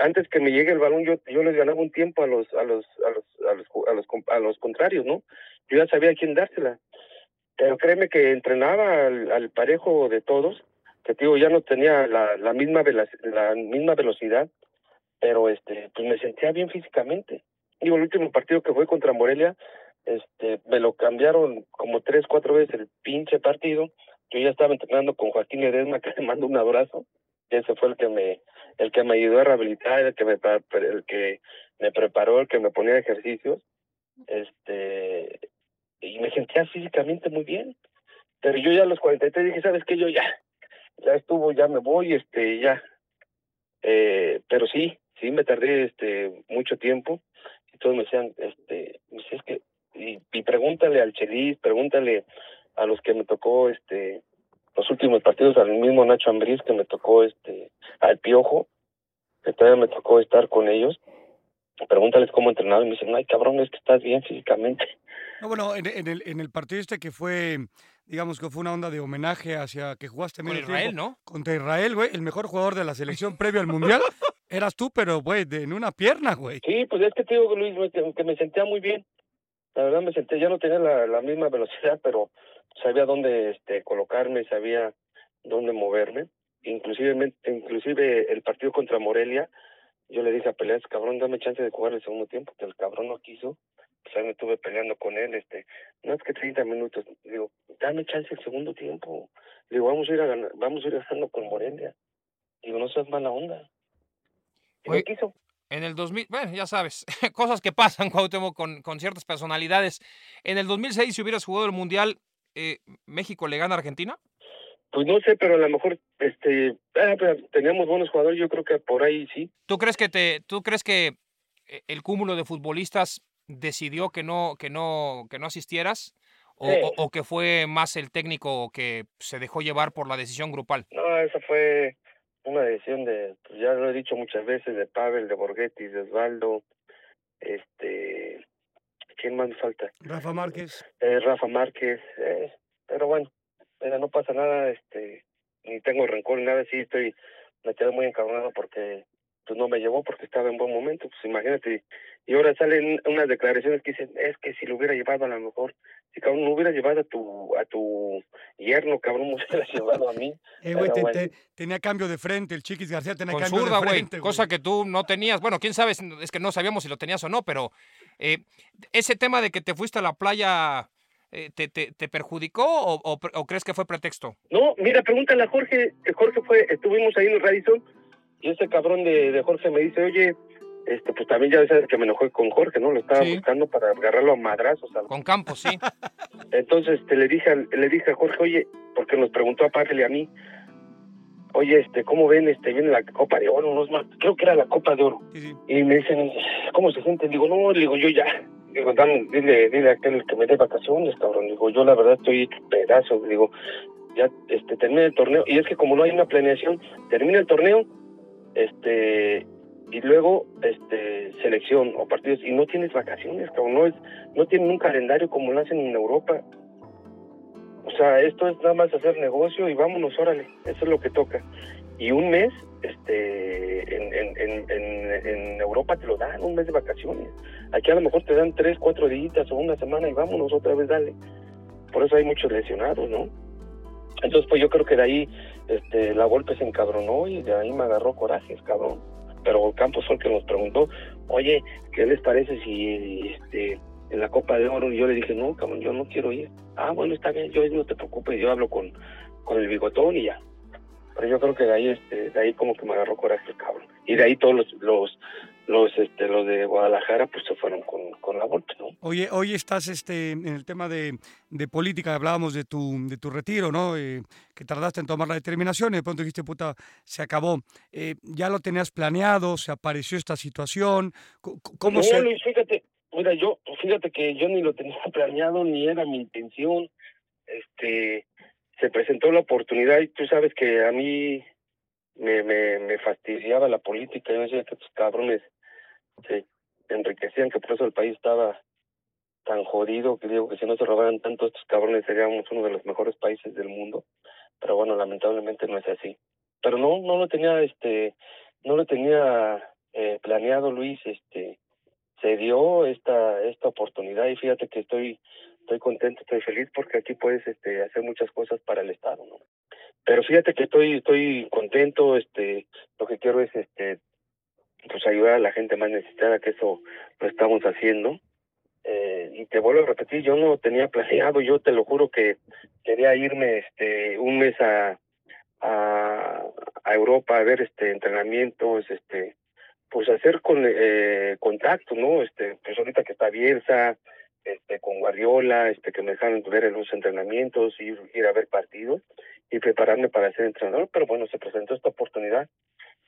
antes que me llegue el balón, yo, yo les ganaba un tiempo a los, a los, a los, a los, a los, a los contrarios, ¿no? Yo ya sabía a quién dársela. Pero créeme que entrenaba al, parejo de todos, que digo, ya no tenía la, la misma la misma velocidad, pero este, pues me sentía bien físicamente. Digo, el último partido que fue contra Morelia, este, me lo cambiaron como tres, cuatro veces el pinche partido. Yo ya estaba entrenando con Joaquín Ledesma, (laughs) que le mando un abrazo. Ese fue el que me, el que me ayudó a rehabilitar, el que me, el que me preparó, el que me ponía ejercicios. Este, y me sentía físicamente muy bien. Pero yo ya a los 43 dije, ¿sabes qué? Yo ya, ya estuvo, ya me voy, este, ya. Eh, pero sí, sí me tardé este mucho tiempo y todos me decían, este, pues es que, y, y pregúntale al Chelis, pregúntale a los que me tocó, este, los últimos partidos, al mismo Nacho Ambriz que me tocó, este, al Piojo, que todavía me tocó estar con ellos, pregúntales cómo entrenaron y me dicen, ay cabrón, es que estás bien físicamente. (laughs) No, bueno, en, en el, en el partido este que fue, digamos que fue una onda de homenaje hacia que jugaste Con Israel, tiempo ¿no? contra Israel, güey, el mejor jugador de la selección previo al Mundial, (laughs) eras tú, pero, güey, en una pierna, güey. Sí, pues es que te digo, Luis, que, me sentía muy bien. La verdad me senté, ya no tenía la, la misma velocidad, pero sabía dónde este, colocarme, sabía dónde moverme. Inclusive, inclusive el partido contra Morelia, yo le dije a Peleas, cabrón, dame chance de jugar el segundo tiempo, que el cabrón no quiso. Pues ahí me estuve peleando con él, este, no es que 30 minutos, digo, dame chance el segundo tiempo. Digo, vamos a ir a ganar, vamos a ir ganando con Morelia. Digo, no seas mala onda. Quiso. En el 2000, bueno, ya sabes, (laughs) cosas que pasan, Cuauhtémoc, con, con ciertas personalidades. En el 2006, si hubieras jugado el Mundial, eh, ¿México le gana a Argentina? Pues no sé, pero a lo mejor este ah, teníamos buenos jugadores, yo creo que por ahí sí. ¿Tú crees que te, tú crees que eh, el cúmulo de futbolistas decidió que no, que no, que no asistieras? O, Sí. o- o que fue más el técnico que se dejó llevar por la decisión grupal? No, esa fue una decisión de, pues ya lo he dicho muchas veces, de Pavel, de Borghetti, de Osvaldo, este, ¿quién más me falta? Rafa Márquez. Eh, Rafa Márquez, eh, pero bueno, mira, no pasa nada, este, ni tengo rencor ni nada, sí estoy, me quedé muy encabronado porque pues no me llevó porque estaba en buen momento, pues imagínate, y ahora salen unas declaraciones que dicen, es que si lo hubiera llevado a lo mejor, si cabrón no hubiera llevado a tu, a tu yerno, cabrón, (laughs) me hubiera llevado a mí. Eh, güey, te- bueno. te- tenía cambio de frente, el Chiquis García tenía Con cambio zurda, de güey. frente, Cosa que tú no tenías. Bueno, quién sabe, es que no sabíamos si lo tenías o no, pero eh, ese tema de que te fuiste a la playa, eh, te, te, te perjudicó o, o crees que fue pretexto? No, mira, pregúntale a Jorge, que Jorge fue, estuvimos ahí en el Radisson, y ese cabrón de, de Jorge me dice, oye, este, pues también ya sabes que me enojé con Jorge, ¿no? Lo estaba Sí. buscando para agarrarlo a madrazos. al- Con Campos, sí. (laughs) Entonces este, le dije al- le dije a Jorge, oye, porque nos preguntó a Pavel y a mí, oye, este, ¿cómo ven? Este, viene la Copa de Oro, no es más, creo que era la Copa de Oro. Sí, sí. Y me dicen, ¿cómo se sienten? Digo, no, le digo, yo ya. Digo, dame, dile, dile a aquel que me dé vacaciones, cabrón. Digo, yo la verdad estoy pedazo. Digo, ya este, termina el torneo. Y es que como no hay una planeación, termina el torneo, este, y luego, este, selección o partidos, y no tienes vacaciones, cabrón. No, es, no tienen un calendario como lo hacen en Europa. O sea, esto es nada más hacer negocio y vámonos, órale. Eso es lo que toca. Y un mes, este, en, en, en, en, Europa te lo dan, un mes de vacaciones. Aquí a lo mejor te dan tres, cuatro días o una semana y vámonos otra vez, dale. Por eso hay muchos lesionados, ¿no? Entonces, pues yo creo que de ahí este, la golpe se encabronó y de ahí me agarró coraje, cabrón. Pero Campos fue el que nos preguntó, oye, ¿qué les parece si este, en la Copa de Oro? Y yo le dije, no, cabrón, yo no quiero ir. Ah, bueno, está bien, yo no te preocupes, yo hablo con, con el bigotón y ya. Pero yo creo que de ahí, este, de ahí como que me agarró coraje el cabrón. Y de ahí todos los, los, los, este, los de Guadalajara, pues se fueron con, con la golpe, ¿no? Oye, hoy estás este, en el tema de, de política, hablábamos de tu, de tu retiro, ¿no? Eh, que tardaste en tomar la determinación y de pronto dijiste, puta, se acabó. Eh, ¿Ya lo tenías planeado? ¿Se apareció esta situación? ¿Cómo no, se...? Luis, fíjate, mira, yo, fíjate que yo ni lo tenía (laughs) planeado, ni era mi intención. Este, se presentó la oportunidad y tú sabes que a mí me, me, me fastidiaba la política. Yo decía que estos cabrones se enriquecían, que por eso el país estaba tan jodido, que digo que si no se robaran tanto estos cabrones seríamos uno de los mejores países del mundo. Pero bueno, lamentablemente no es así. Pero no, no lo tenía, este, no lo tenía eh, planeado, Luis, este, se dio esta esta oportunidad y fíjate que estoy estoy contento, estoy feliz porque aquí puedes este hacer muchas cosas para el estado, ¿no? Pero fíjate que estoy estoy contento, este lo que quiero es este pues ayudar a la gente más necesitada, que eso lo estamos haciendo. Eh, y te vuelvo a repetir, yo no tenía planeado, yo te lo juro que quería irme este un mes a a, Europa a ver este entrenamientos, este pues hacer con eh, contacto, ¿no? Este, pues ahorita que está Bielsa, este, con Guardiola, este, que me dejaron ver en los entrenamientos, ir, ir a ver partidos y prepararme para ser entrenador, pero bueno, se presentó esta oportunidad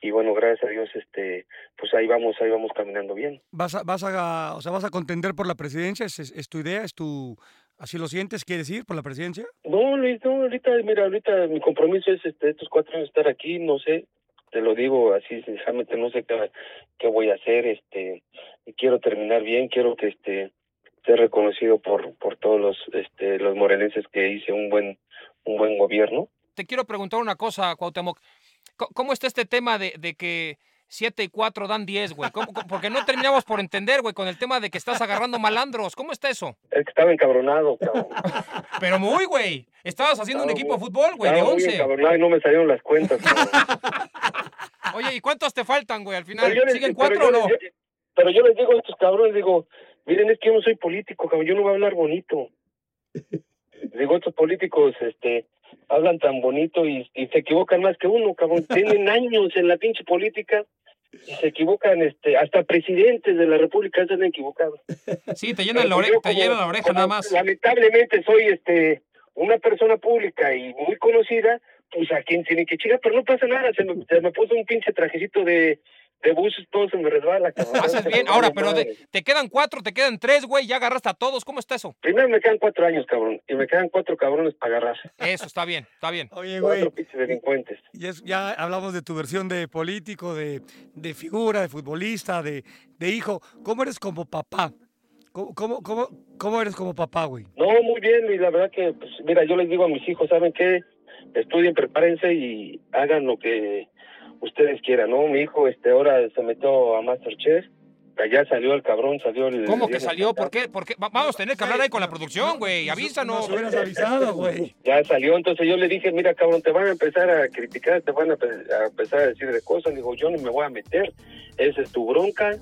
y bueno, gracias a Dios, este, pues ahí vamos, ahí vamos caminando bien. ¿Vas a, vas a, o sea, vas a contender por la presidencia? ¿Es, es, es tu idea? ¿Es tu, así lo sientes? ¿Quieres ir por la presidencia? No, Luis, no, ahorita, mira, ahorita mi compromiso es este, estos cuatro años estar aquí, no sé, te lo digo así sinceramente, no sé qué, qué voy a hacer, este, quiero terminar bien, quiero que este ser reconocido por por todos los este los morelenses que hice un buen un buen gobierno. Te quiero preguntar una cosa, Cuauhtémoc. ¿Cómo está este tema de, de que 7 y 4 dan 10, güey? ¿Cómo- cómo- Porque no terminamos por entender, güey, con el tema de que estás agarrando malandros. ¿Cómo está eso? Es que estaba encabronado, cabrón. (laughs) Pero muy, güey. Estabas haciendo un equipo de fútbol, güey, de Estaba muy 11. encabronado y no me salieron las cuentas. cabrón. (laughs) Oye, ¿y cuántos te faltan, güey, al final? Les- ¿Siguen cuatro o no? les- yo- pero yo les digo a estos cabrones, digo, miren, es que yo no soy político, cabrón, yo no voy a hablar bonito. digo, estos políticos, este, hablan tan bonito y, y se equivocan más que uno, cabrón. (laughs) Tienen años en la pinche política y se equivocan, este, hasta presidentes de la República se han equivocado. Sí, te llenan la, Pero ore- yo te llenan la oreja como nada más. Lamentablemente soy este una persona pública y muy conocida, pues a quien tiene que chingar, pero no pasa nada, se me, se me puso un pinche trajecito de, de buses, todo se me resbala. cabrón. Haces bien. Ahora, pero de- te quedan cuatro, te quedan tres, güey. Ya agarraste a todos. ¿Cómo está eso? Primero me quedan cuatro años, cabrón, y me quedan cuatro cabrones para agarrar. Eso, está bien, está bien. Oye, güey, Cuatro pinches delincuentes. ya, es- ya hablamos de tu versión de político, de, de figura, de futbolista, de, de hijo. ¿Cómo eres como papá? ¿Cómo, cómo, cómo, cómo eres como papá, güey? No, muy bien, y la verdad que, pues, mira, yo les digo a mis hijos, ¿saben qué? Estudien, prepárense y hagan lo que ustedes quieran, ¿no? Mi hijo, este, ahora se metió a Masterchef, allá salió el cabrón, salió el... ¿Cómo que salió? ¿Por qué? ¿Por qué? Va- Vamos a tener que hablar ahí con la producción, güey. Avísanos. Nos hubieras avisado, güey. Ya salió, entonces yo le dije, mira, cabrón, te van a empezar a criticar, te van a, pe- a empezar a decir de cosas. Digo, yo no me voy a meter, esa es tu bronca,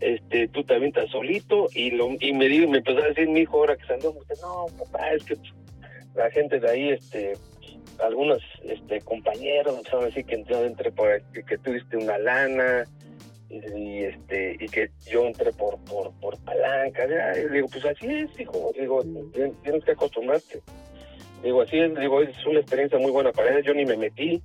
este, tú te avientas solito. Y lo y me, di- me empezó a decir mi hijo ahora que salió, me dice, no, papá, es que la gente de ahí, este, algunos este, compañeros empezaron a decir que yo entré por, que, diste una lana. Y, este y que yo entré por por por palanca digo pues así es hijo digo tien- tienes que acostumbrarte Digo, así es, digo, es una experiencia muy buena para él. Yo ni me metí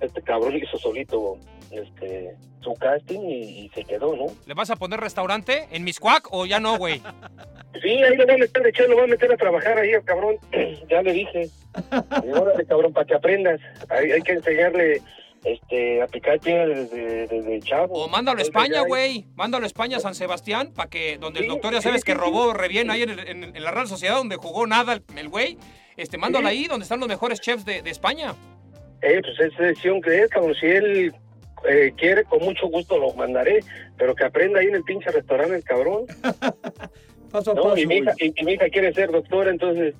este cabrón hizo solito este su casting y, y se quedó, ¿no? ¿Le vas a poner restaurante en Miscuac o ya no, güey? Sí, ahí lo voy a meter de hecho, lo voy a meter a trabajar ahí al cabrón. (clears throat) ya le dije. Órale, cabrón, para que aprendas. Hay, hay que enseñarle este, a picar piedra desde, desde chavo. O mándalo a España, güey. Mándalo a España, San Sebastián, para que donde el doctor ya sabes sí, que sí. robó re bien ahí en, el- en- en la Real Sociedad donde jugó nada el- güey. Este, mándalo ahí donde están los mejores chefs de, de España. Eh, pues es decisión que es, cabrón. Si él eh, quiere, con mucho gusto lo mandaré. Pero que aprenda ahí en el pinche restaurante el cabrón. (laughs) Paso a No, paso, y mi, hija, y, y mi hija quiere ser doctora, entonces,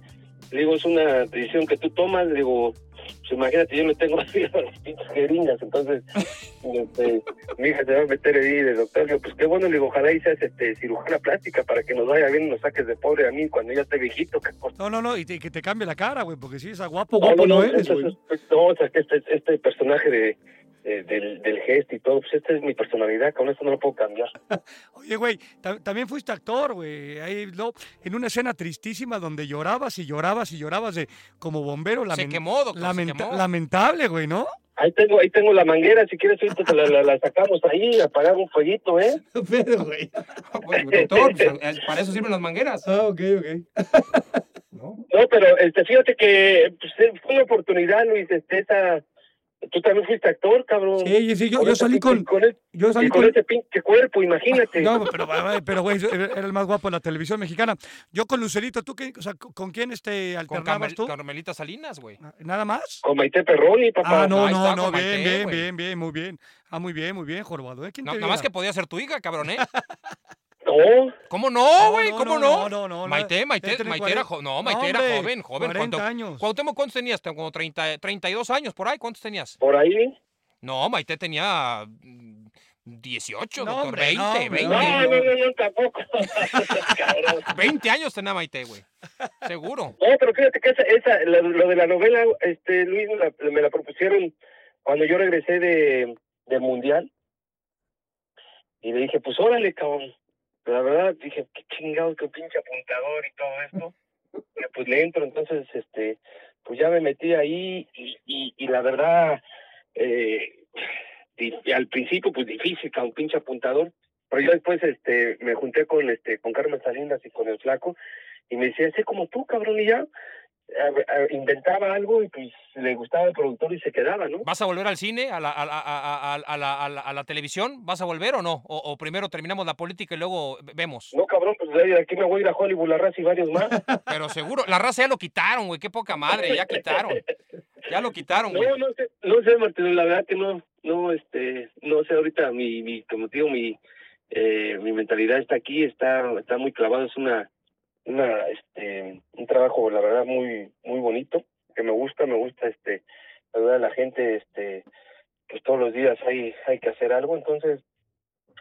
le digo, es una decisión que tú tomas, le digo, pues imagínate, yo no tengo así (laughs) a las pinches jeringas, entonces, este, mi hija se va a meter ahí de doctor, le digo, pues qué bueno, le digo, ojalá y seas este, cirujana plástica para que nos vaya bien y nos saques de pobre a mí cuando ya esté viejito, que No, no, no, y, te- que te cambie la cara, güey, porque si es guapo, no, guapo no, no, no, eres, güey. no, o sea, que este, este personaje de, de- del, del gesto y todo, pues esta es mi personalidad, con eso no lo puedo cambiar. (laughs) Oye, güey, ta- también fuiste actor, güey. Ahí, no, en una escena tristísima donde llorabas y llorabas y llorabas de como bombero. Se quemó, doctor, se lamenta- quemó. Lamentable, güey, ¿no? Ahí tengo, ahí tengo la manguera, si quieres ahorita te la, la, la sacamos ahí, apagar un fueguito, ¿eh? (laughs) Pero, güey. Pues, doctor, pues, eh, para eso sirven las mangueras. Ah, ok, ok. ¿no? (laughs) No, pero este, fíjate que pues, fue una oportunidad, Luis, este, esa... Tú también fuiste actor, cabrón. Sí, sí, yo, Con salí con... con, el- Yo y salí con con... ese pinche cuerpo, imagínate. No, pero, pero, güey, era era el más guapo de la televisión mexicana. Yo con Lucerito, ¿tú qué, o sea, con con quién este, Con alternabas Carmel- tú? Carmelita Salinas, güey. ¿Nada más? Con Maite Perroni, papá. Ah, no, ahí no, está, no, con bien, Maite, bien, bien, bien, muy bien. Ah, muy bien, muy bien, Jorobado. ¿eh? ¿Quién No, te nada más que podía ser tu hija, cabrón, ¿eh? (laughs) No, ¿Cómo no, güey? no, ¿Cómo no, no? no, no, Maite. Maite, Maite era, 40. jo- no, Maite era Hombre, joven, joven. 40 Cuauhtémoc- años. Cuauhtémoc, ¿cuántos tenías? Como 30, 32 años por ahí, ¿cuántos tenías? por ahí. No, Maite tenía mm, 18, No, doctor, hombre, 20, no, hombre, 20. No, no, no, no, tampoco. (laughs) Cabrón. 20 años tenía Maite, güey. Seguro. No, pero fíjate que esa, esa lo, lo de la novela, este, Luis, me la, me la propusieron cuando yo regresé de, del Mundial. Y le dije, pues órale, cabrón. La verdad, dije, qué chingados, qué pinche apuntador y todo esto. (laughs) Y, pues le entro, entonces, este, pues ya me metí ahí y, y, y la verdad, eh, al principio, pues difícil, cabrón, pinche apuntador. Pero yo después, este, me junté con, este, con Carmen Salinas y con el flaco y me decía, sé como tú, cabrón, y ya inventaba algo y pues le gustaba al productor y se quedaba, ¿no? ¿Vas a volver al cine, a la, a a, a- la, a la- a la televisión? ¿Vas a volver o no? O, o primero terminamos la política y luego vemos. No, cabrón, pues de aquí me voy a ir a Hollywood, la raza y varios más. (laughs) Pero seguro, la raza ya lo quitaron, güey. Qué poca madre, ya quitaron. Ya lo quitaron, güey. No, no sé, no sé, Martín, la verdad que no, no, este, no sé, ahorita mi, mi como te digo, mi, eh, mi mentalidad está aquí, está, está muy clavado, es una, una, este, un trabajo, la verdad, muy, muy bonito, que me gusta, me gusta, este, la verdad, la gente, este, pues todos los días hay, hay que hacer algo, entonces,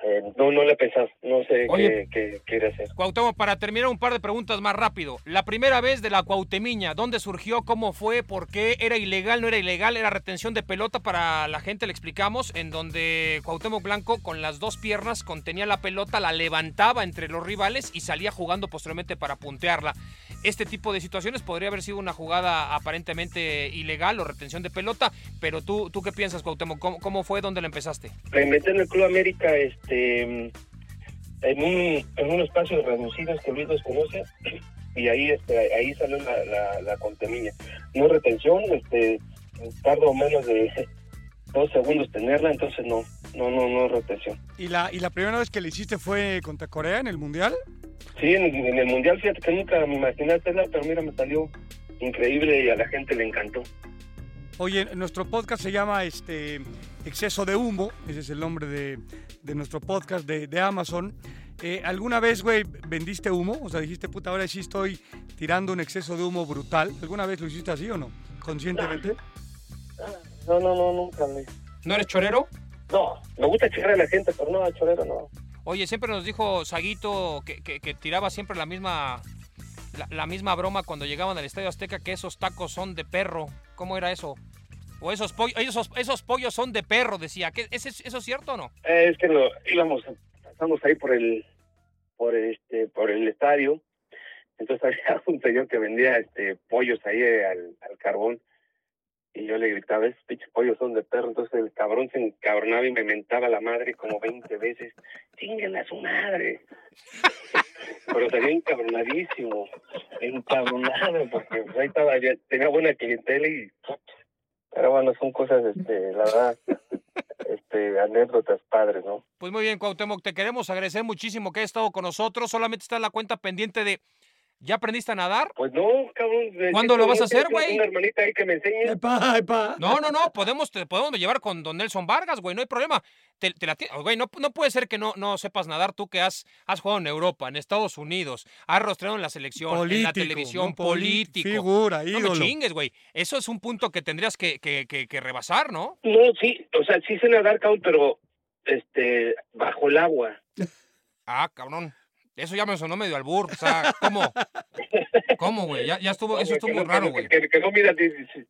eh, no, no le pensado, no sé Oye. qué, qué quiere hacer. Cuauhtémoc, para terminar un par de preguntas más rápido. La primera vez de la Cuauhtemiña, ¿dónde surgió? ¿Cómo fue? ¿Por qué? ¿Era ilegal? ¿No era ilegal? Era retención de pelota para la gente, le explicamos, en donde Cuauhtémoc Blanco con las dos piernas contenía la pelota, la levantaba entre los rivales y salía jugando posteriormente para puntearla. Este tipo de situaciones podría haber sido una jugada aparentemente ilegal o retención de pelota, pero tú, ¿tú qué piensas, Cuauhtémoc? ¿Cómo, cómo fue? ¿Dónde la empezaste? inventé en el Club América este en un, en un espacio reducido que Luis nos conoce y ahí este ahí salió la, la, la contemilla. No retención este tardo menos de (laughs) dos segundos tenerla entonces no no no no retención. ¿Y la, ¿Y la primera vez que le hiciste fue contra Corea en el Mundial? sí en, en el mundial fíjate que nunca me imaginé hacerla pero mira me salió increíble y a la gente le encantó Oye, nuestro podcast se llama este Exceso de Humo, ese es el nombre de, de nuestro podcast de, de Amazon. Eh, ¿Alguna vez, güey, vendiste humo? O sea, dijiste, puta, ahora sí estoy tirando un exceso de humo brutal. ¿Alguna vez lo hiciste así o no? ¿Conscientemente? no no no nunca Luis. ¿No eres chorero? no me gusta chingar a la gente pero no chorero no Oye, siempre nos dijo Saguito que, que- que tiraba siempre la misma la, la misma broma cuando llegaban al Estadio Azteca que esos tacos son de perro. ¿Cómo era eso? O esos pollos, esos, esos pollos son de perro, decía. ¿Qué, ¿es, es- ¿Eso es cierto o no? Eh, es que no, íbamos, pasamos ahí por el, por este, por el estadio, entonces (laughs) había un señor que vendía este pollos ahí eh, al, al carbón Y yo le gritaba, esos pinches pollos son de perro. Entonces el cabrón se encabronaba y me mentaba la madre como 20 veces. ¡Chinguen a su madre! (laughs) Pero salía encabronadísimo, encabronado, porque pues, ahí estaba, ya tenía buena clientela y... Pero bueno, son cosas, este, la verdad, este, anécdotas padres, ¿no? Pues muy bien, Cuauhtémoc, te queremos agradecer muchísimo que hayas estado con nosotros. Solamente está la cuenta pendiente de ¿Ya aprendiste a nadar? Pues no, cabrón. ¿Cuándo lo vas a hacer, güey? Una hermanita ahí que me enseñe. Epa, epa. No, no, no, podemos, te podemos llevar con don Nelson Vargas, güey, no hay problema. Te, te la, güey, no, no puede ser que no, no sepas nadar tú que has, has jugado en Europa, en Estados Unidos, has rostreado en la selección, en la televisión, político. Figura, No ídolo. me chingues, güey. Eso es un punto que tendrías que, que, que, que rebasar, ¿no? No, sí, o sea, sí sé nadar, cabrón, pero este, bajo el agua. Ah, cabrón. Eso ya me sonó medio albur. O sea, ¿cómo? ¿Cómo, güey? Ya, ya estuvo, eso Que estuvo no- raro, que- güey. Que, que no mira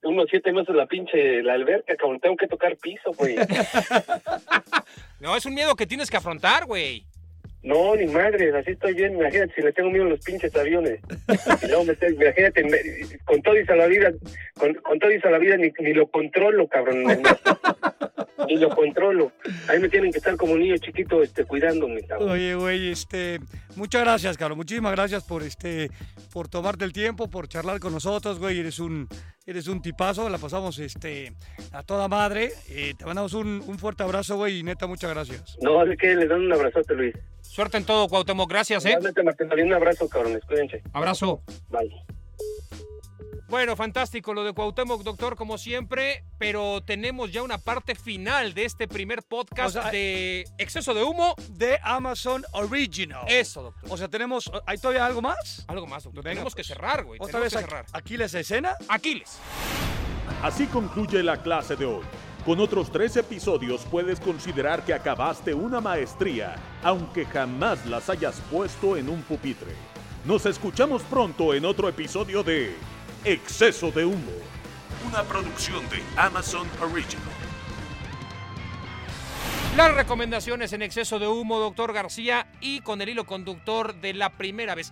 unos siete meses la pinche la alberca, cabrón. Tengo que tocar piso, güey. (laughs) No, es un miedo que tienes que afrontar, güey. No, ni madre, así estoy bien. Imagínate si le tengo miedo a los pinches aviones. Luego me estoy- imagínate, me- con todo y vida, con, con todo y vida ni, ni lo controlo, cabrón. (laughs) (laughs) ni lo controlo. Ahí me tienen que estar como niño chiquito este, cuidándome, cabrón. Oye, güey, este, muchas gracias, Carlos. Muchísimas gracias por este, por tomarte el tiempo, por charlar con nosotros, güey. Eres un, eres un tipazo. La pasamos, este, a toda madre. Eh, te mandamos un, un fuerte abrazo, güey, y neta, muchas gracias. No, de que les dan un abrazote, Luis. Suerte en todo, Cuauhtémoc. Gracias, ¿eh? Martín, un abrazo, cabrón. Cuídense. Abrazo. Bye. Bueno, fantástico lo de Cuauhtémoc, doctor, como siempre, pero tenemos ya una parte final de este primer podcast O sea, de exceso de humo. De Amazon Original. Eso, doctor. O sea, tenemos, ¿hay todavía algo más? Algo más, doctor. Venga, tenemos que pues. cerrar, güey. Otra Tenemos vez que cerrar. aquí les escena. Aquiles. Así concluye la clase de hoy. Con otros tres episodios puedes considerar que acabaste una maestría, aunque jamás las hayas puesto en un pupitre. Nos escuchamos pronto en otro episodio de Exceso de Humo, una producción de Amazon Original. Las recomendaciones en exceso de humo, doctor García, y con el hilo conductor de la primera vez.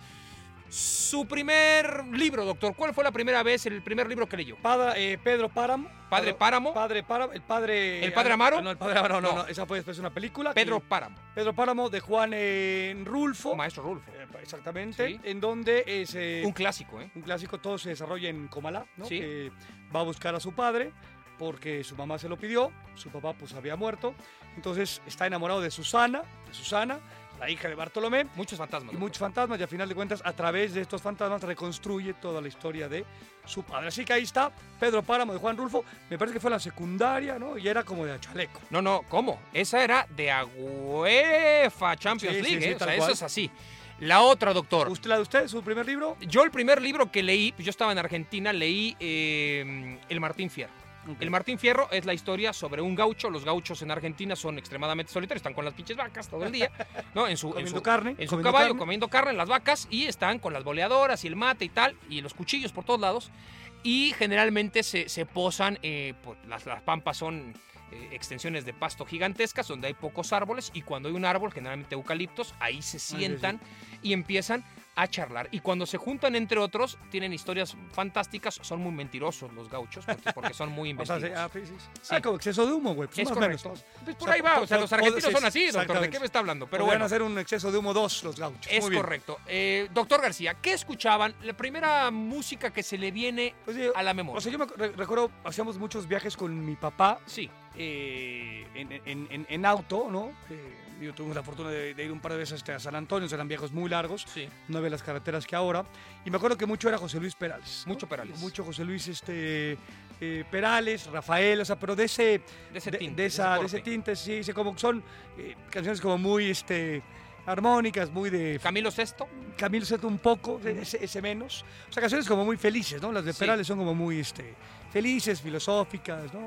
Su primer libro, doctor. ¿Cuál fue la primera vez, el primer libro que leyó? Padre, eh, Pedro Páramo. ¿Padre Páramo? Padre Páramo. El padre. ¿El padre ah, Amaro? No, el padre Amaro, no, No. no. Esa fue después una película. Pedro Páramo. Pedro Páramo de Juan eh, Rulfo. Maestro Rulfo. Eh, Exactamente. Sí. En donde es. eh, Un clásico, ¿eh? un clásico, todo se desarrolla en Comalá, ¿no? Sí. Que va a buscar a su padre porque su mamá se lo pidió, su papá pues había muerto, entonces está enamorado de Susana, de Susana, la hija de Bartolomé, Muchos fantasmas. y muchos fantasmas, y a final de cuentas, a través de estos fantasmas reconstruye toda la historia de su padre. Así que ahí está, Pedro Páramo de Juan Rulfo, me parece que fue la secundaria, ¿no? Y era como de chaleco. No, no, ¿cómo? Esa era de UEFA Champions Sí, sí, League, sí, ¿eh? O sea, eso es así. La otra, doctor. ¿Usted, la de usted, su primer libro? Yo el primer libro que leí, pues yo estaba en Argentina, leí eh, El Martín Fierro. El Martín Fierro es la historia sobre un gaucho. Los gauchos en Argentina son extremadamente solitarios, están con las pinches vacas todo el día, ¿no? En su, en Comiendo su- carne, en su comiendo caballo, carne. comiendo carne, las vacas, y están con las boleadoras y el mate y tal, y los cuchillos por todos lados. Y generalmente se, se posan, eh, pues, las, las pampas son eh, extensiones de pasto gigantescas donde hay pocos árboles, y cuando hay un árbol, generalmente eucaliptos, ahí se sí. sientan y empiezan a charlar. Y cuando se juntan entre otros, tienen historias fantásticas. Son muy mentirosos los gauchos porque, (laughs) porque son muy O sea, sí, ah, sí, sí. Sí. Ah, como exceso de humo, güey. Pues Es menos. Pues O por sea, ahí va. O sea, los argentinos son así, doctor. ¿De qué me está hablando? Pero Podrían bueno. hacer un exceso de humo dos los gauchos. Es Muy correcto. Eh, doctor García, ¿qué escuchaban? La primera música que se le viene Pues, a la memoria. O sea, yo me re- recuerdo, hacíamos muchos viajes con mi papá sí. Eh, en, en- en- en auto, ¿no? Eh, yo tuve la fortuna de, de ir un par de veces este, a San Antonio, eran viajes muy largos, Sí. no había las carreteras que ahora. Y me acuerdo que mucho era José Luis Perales. ¿no? Mucho Perales. Mucho José Luis este, eh, Perales, Rafael, o sea, pero de ese, De ese tinte. de esa, ese tinte, sí, sí, como son eh, canciones como muy este, armónicas, muy de Camilo Sesto. Camilo Seto un poco, ese, ese menos. O sea, canciones como muy felices, ¿no? Las de Sí. Perales son como muy este, felices, filosóficas, ¿no?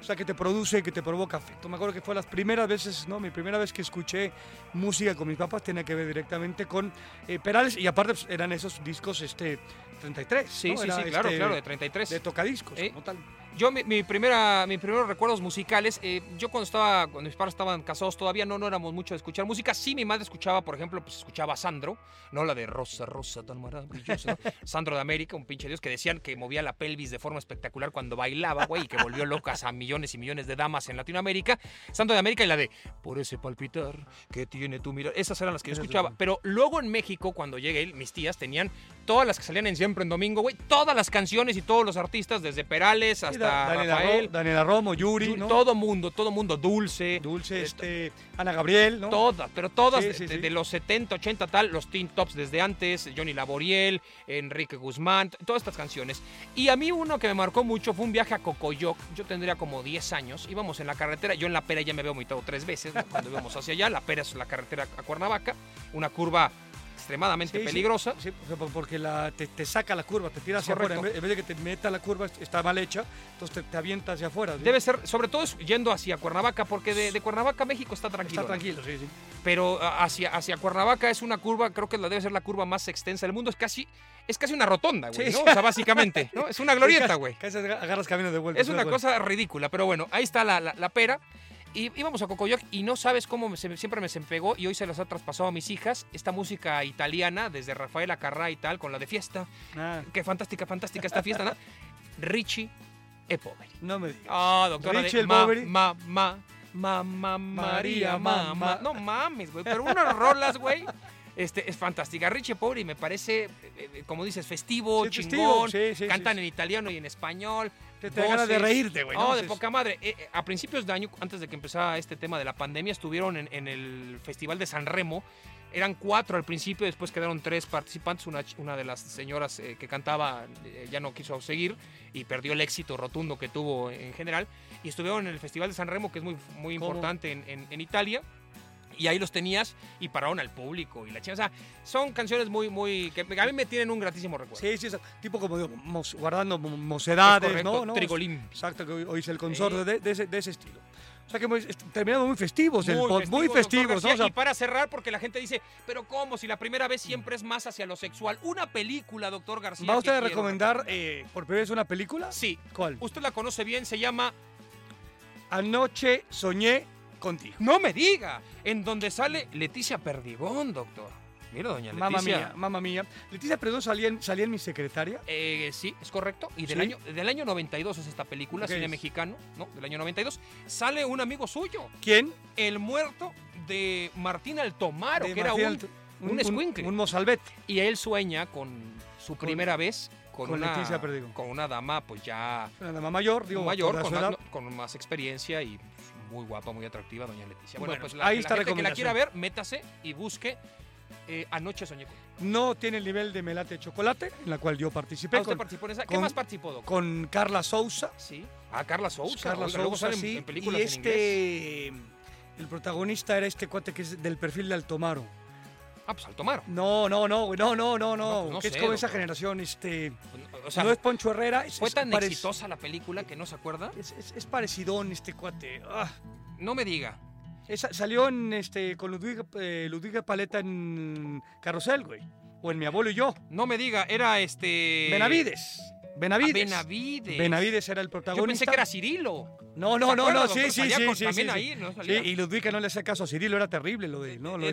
O sea, que te produce, que te provoca afecto. Me acuerdo que fue las primeras veces, ¿no? Mi primera vez que escuché música con mis papás tenía que ver directamente con eh, Perales y aparte pues, eran esos discos este, 33. Sí, ¿no? sí, Era, sí, claro, este, claro, de 33. De tocadiscos, Eh, como tal. Yo, mi, mi primera, mis primeros recuerdos musicales, eh, yo cuando estaba, cuando mis padres estaban casados todavía no, no éramos mucho de escuchar música. Sí, mi madre escuchaba, por ejemplo, pues escuchaba a Sandro, ¿no? La de Rosa, Rosa, tan maravillosa, ¿no? (laughs) Sandro de América, un pinche dios, que decían que movía la pelvis de forma espectacular cuando bailaba, güey, y que volvió locas a millones y millones de damas en Latinoamérica. Sandro de América y la de Por ese palpitar que tiene tu mirar. Esas eran las que yo escuchaba. Pero luego en México, cuando llegué, mis tías tenían todas las que salían en Siempre en Domingo, güey, todas las canciones y todos los artistas, desde Perales Sí, hasta Da- Daniela, Rafael. Ro- Daniela Romo, Yuri, ¿no? Todo mundo, todo mundo, Dulce. Dulce, este, Ana Gabriel, ¿no? Todas, pero todas Sí, de, sí, de- sí. de los 70, 80 tal, los Teen Tops desde antes, Johnny Laboriel, Enrique Guzmán, todas estas canciones. Y a mí uno que me marcó mucho fue un viaje a Cocoyoc, yo tendría como 10 años, íbamos en la carretera, yo en la pera ya me había vomitado tres veces ¿no? cuando íbamos hacia allá, la pera es la carretera a Cuernavaca, una curva extremadamente Sí, peligrosa. Sí, porque- porque la, te, te saca la curva, te tira hacia Correcto. afuera. En vez, de que te meta la curva, está mal hecha, entonces te, te avienta hacia afuera. Debe ser, sobre todo yendo hacia Cuernavaca, porque de, de Cuernavaca México está tranquilo. Está ¿no? tranquilo, sí, sí. pero hacia, hacia Cuernavaca es una curva, creo que la debe ser la curva más extensa del mundo. Es casi, es casi una rotonda, güey, Sí, ¿no? O sea, básicamente, ¿no? Es una glorieta, (laughs) güey. Casi agarras camino de vuelta. Es una cosa ridícula, pero bueno, ahí está la, la- la pera. Y íbamos a Cocoyoc y no sabes cómo se- siempre me se empegó y hoy se las ha traspasado a mis hijas esta música italiana, desde Rafael Acarrá y tal, con la de fiesta. Ah, Qué fantástica, fantástica esta fiesta, ¿no? Richie e Poveri. no me digas. Ah, doctora Richie de el ma, Poveri. ma, ma, ma, ma, María, María, ma, ma, ma. ma. No mames, güey. Pero unas rolas, güey. Este, es fantástica. Richie Poveri me parece, eh, eh, como dices, festivo, Sí, chingón. sí, sí, cantan en italiano y en español. Te, te ganas de reírte, güey. ¿no? de Es- poca madre. Eh, a principios de año, antes de que empezara este tema de la pandemia, estuvieron en, en el Festival de San Remo. Eran cuatro al principio, después quedaron tres participantes. Una, una de las señoras eh, que cantaba eh, ya no quiso seguir y perdió el éxito rotundo que tuvo en general. Y estuvieron en el Festival de San Remo, que es muy, muy ¿Cómo? importante en, en- en Italia. Y ahí los tenías y pararon al público y la chica. O sea, son canciones muy, muy. que a mí me tienen un gratísimo recuerdo. Sí, sí, tipo como digo, mos- guardando mo- Es mocedades, correcto, ¿no? ¿no? Trigolín. Exacto, que hoy, es el consorte de, de ese, de ese estilo. O sea que hemos- muy festivos, el Muy pod- muy festivos, festivos, doctor ¿no? García. O sea, y para cerrar, porque la gente dice, pero ¿cómo? Si la primera vez siempre es más hacia lo sexual. Una película, doctor García. ¿Va usted a recomendar eh, por primera vez una película? Sí. ¿Cuál? Usted la conoce bien, se llama Anoche soñé contigo. No me diga, en donde sale Leticia Perdigón, doctor. Mira, doña Leticia. Mamma mía, mamma mía. Leticia Perdón salía en, salía en mi secretaria. Eh, sí, es correcto. Y del, Sí. año, del año 92 es esta película, cine mexicano, ¿no? Del año 92. Sale un amigo suyo, ¿Quién? el muerto de Martín Altomaro, De que era un... Alt- un escuincle. Un, mozalbete. Y él sueña con su primera vez con, con una, Leticia Perdigón. con una dama, pues ya Una dama mayor, digo, mayor, con más, edad. no, con más experiencia y muy guapa, muy atractiva, doña Leticia. Bueno, Bueno, pues la, ahí la está gente que la quiera ver, métase y busque eh, Anoche soñé con. No tiene el nivel de Melate de Chocolate, en la cual yo participé Ah, usted con, participó en esa. ¿Qué con- más participó, doctor? con Carla Sousa. Sí. Ah, Carla Sousa. Carla oiga, luego Sousa, salen sí. en películas y en inglés. este, el protagonista era este cuate que es del perfil de Altomaro. Ah, pues Altomaro. No, no, no, no, no, no, no. No, pues no que es como esa generación, este. O sea, no es Poncho Herrera. Es, fue es tan parec- exitosa la película que no se acuerda. Es, es, parecidón este cuate. Ah. No me diga. Esa- salió en este con Ludwig, eh, Ludwig Paleta en Carrusel, güey. O en Mi abuelo y yo. No me diga. Era este. Benavides. Ah, Benavides. Benavides. Benavides era el Yo protagonista. pensé que era Cirilo. No, no, ¿Se no, no, sí, sí, sí, sí, también ahí. ¿no? Y Ludwig no le hacía caso a Cirilo, era terrible lo de, ¿no? De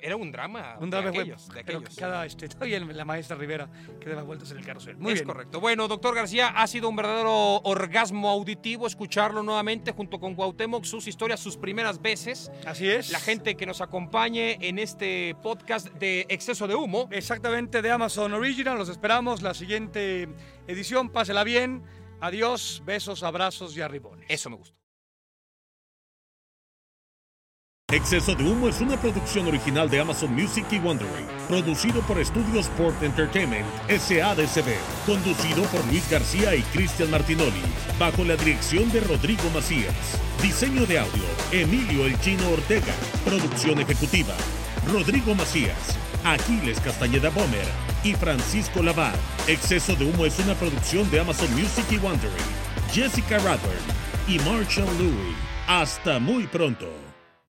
Era, un drama. un de drama, güey, aquellos, de pero cada este (laughs) la maestra Rivera que daba vueltas en el carrusel. Muy es bien. correcto. Bueno, doctor García, ha sido un verdadero orgasmo auditivo escucharlo nuevamente junto con Cuauhtémoc, sus historias, sus primeras veces. Así es. La gente que nos acompañe en este podcast de Exceso de Humo. Exactamente de Amazon Original. Los esperamos la siguiente edición. Pásela bien. Adiós, besos, abrazos y arribones. Eso me gustó. Exceso de Humo es una producción original de Amazon Music y Wondery, producido por Estudios Sport Entertainment SADCB, conducido por Luis García y Cristian Martinoli, bajo la dirección de Rodrigo Macías. Diseño de audio, Emilio El Chino Ortega. Producción ejecutiva, Rodrigo Macías, Aquiles Castañeda Bomer y Francisco Lavar. Exceso de Humo es una producción de Amazon Music y Wondery, Jessica Radburn y Marshall Louis. Hasta muy pronto.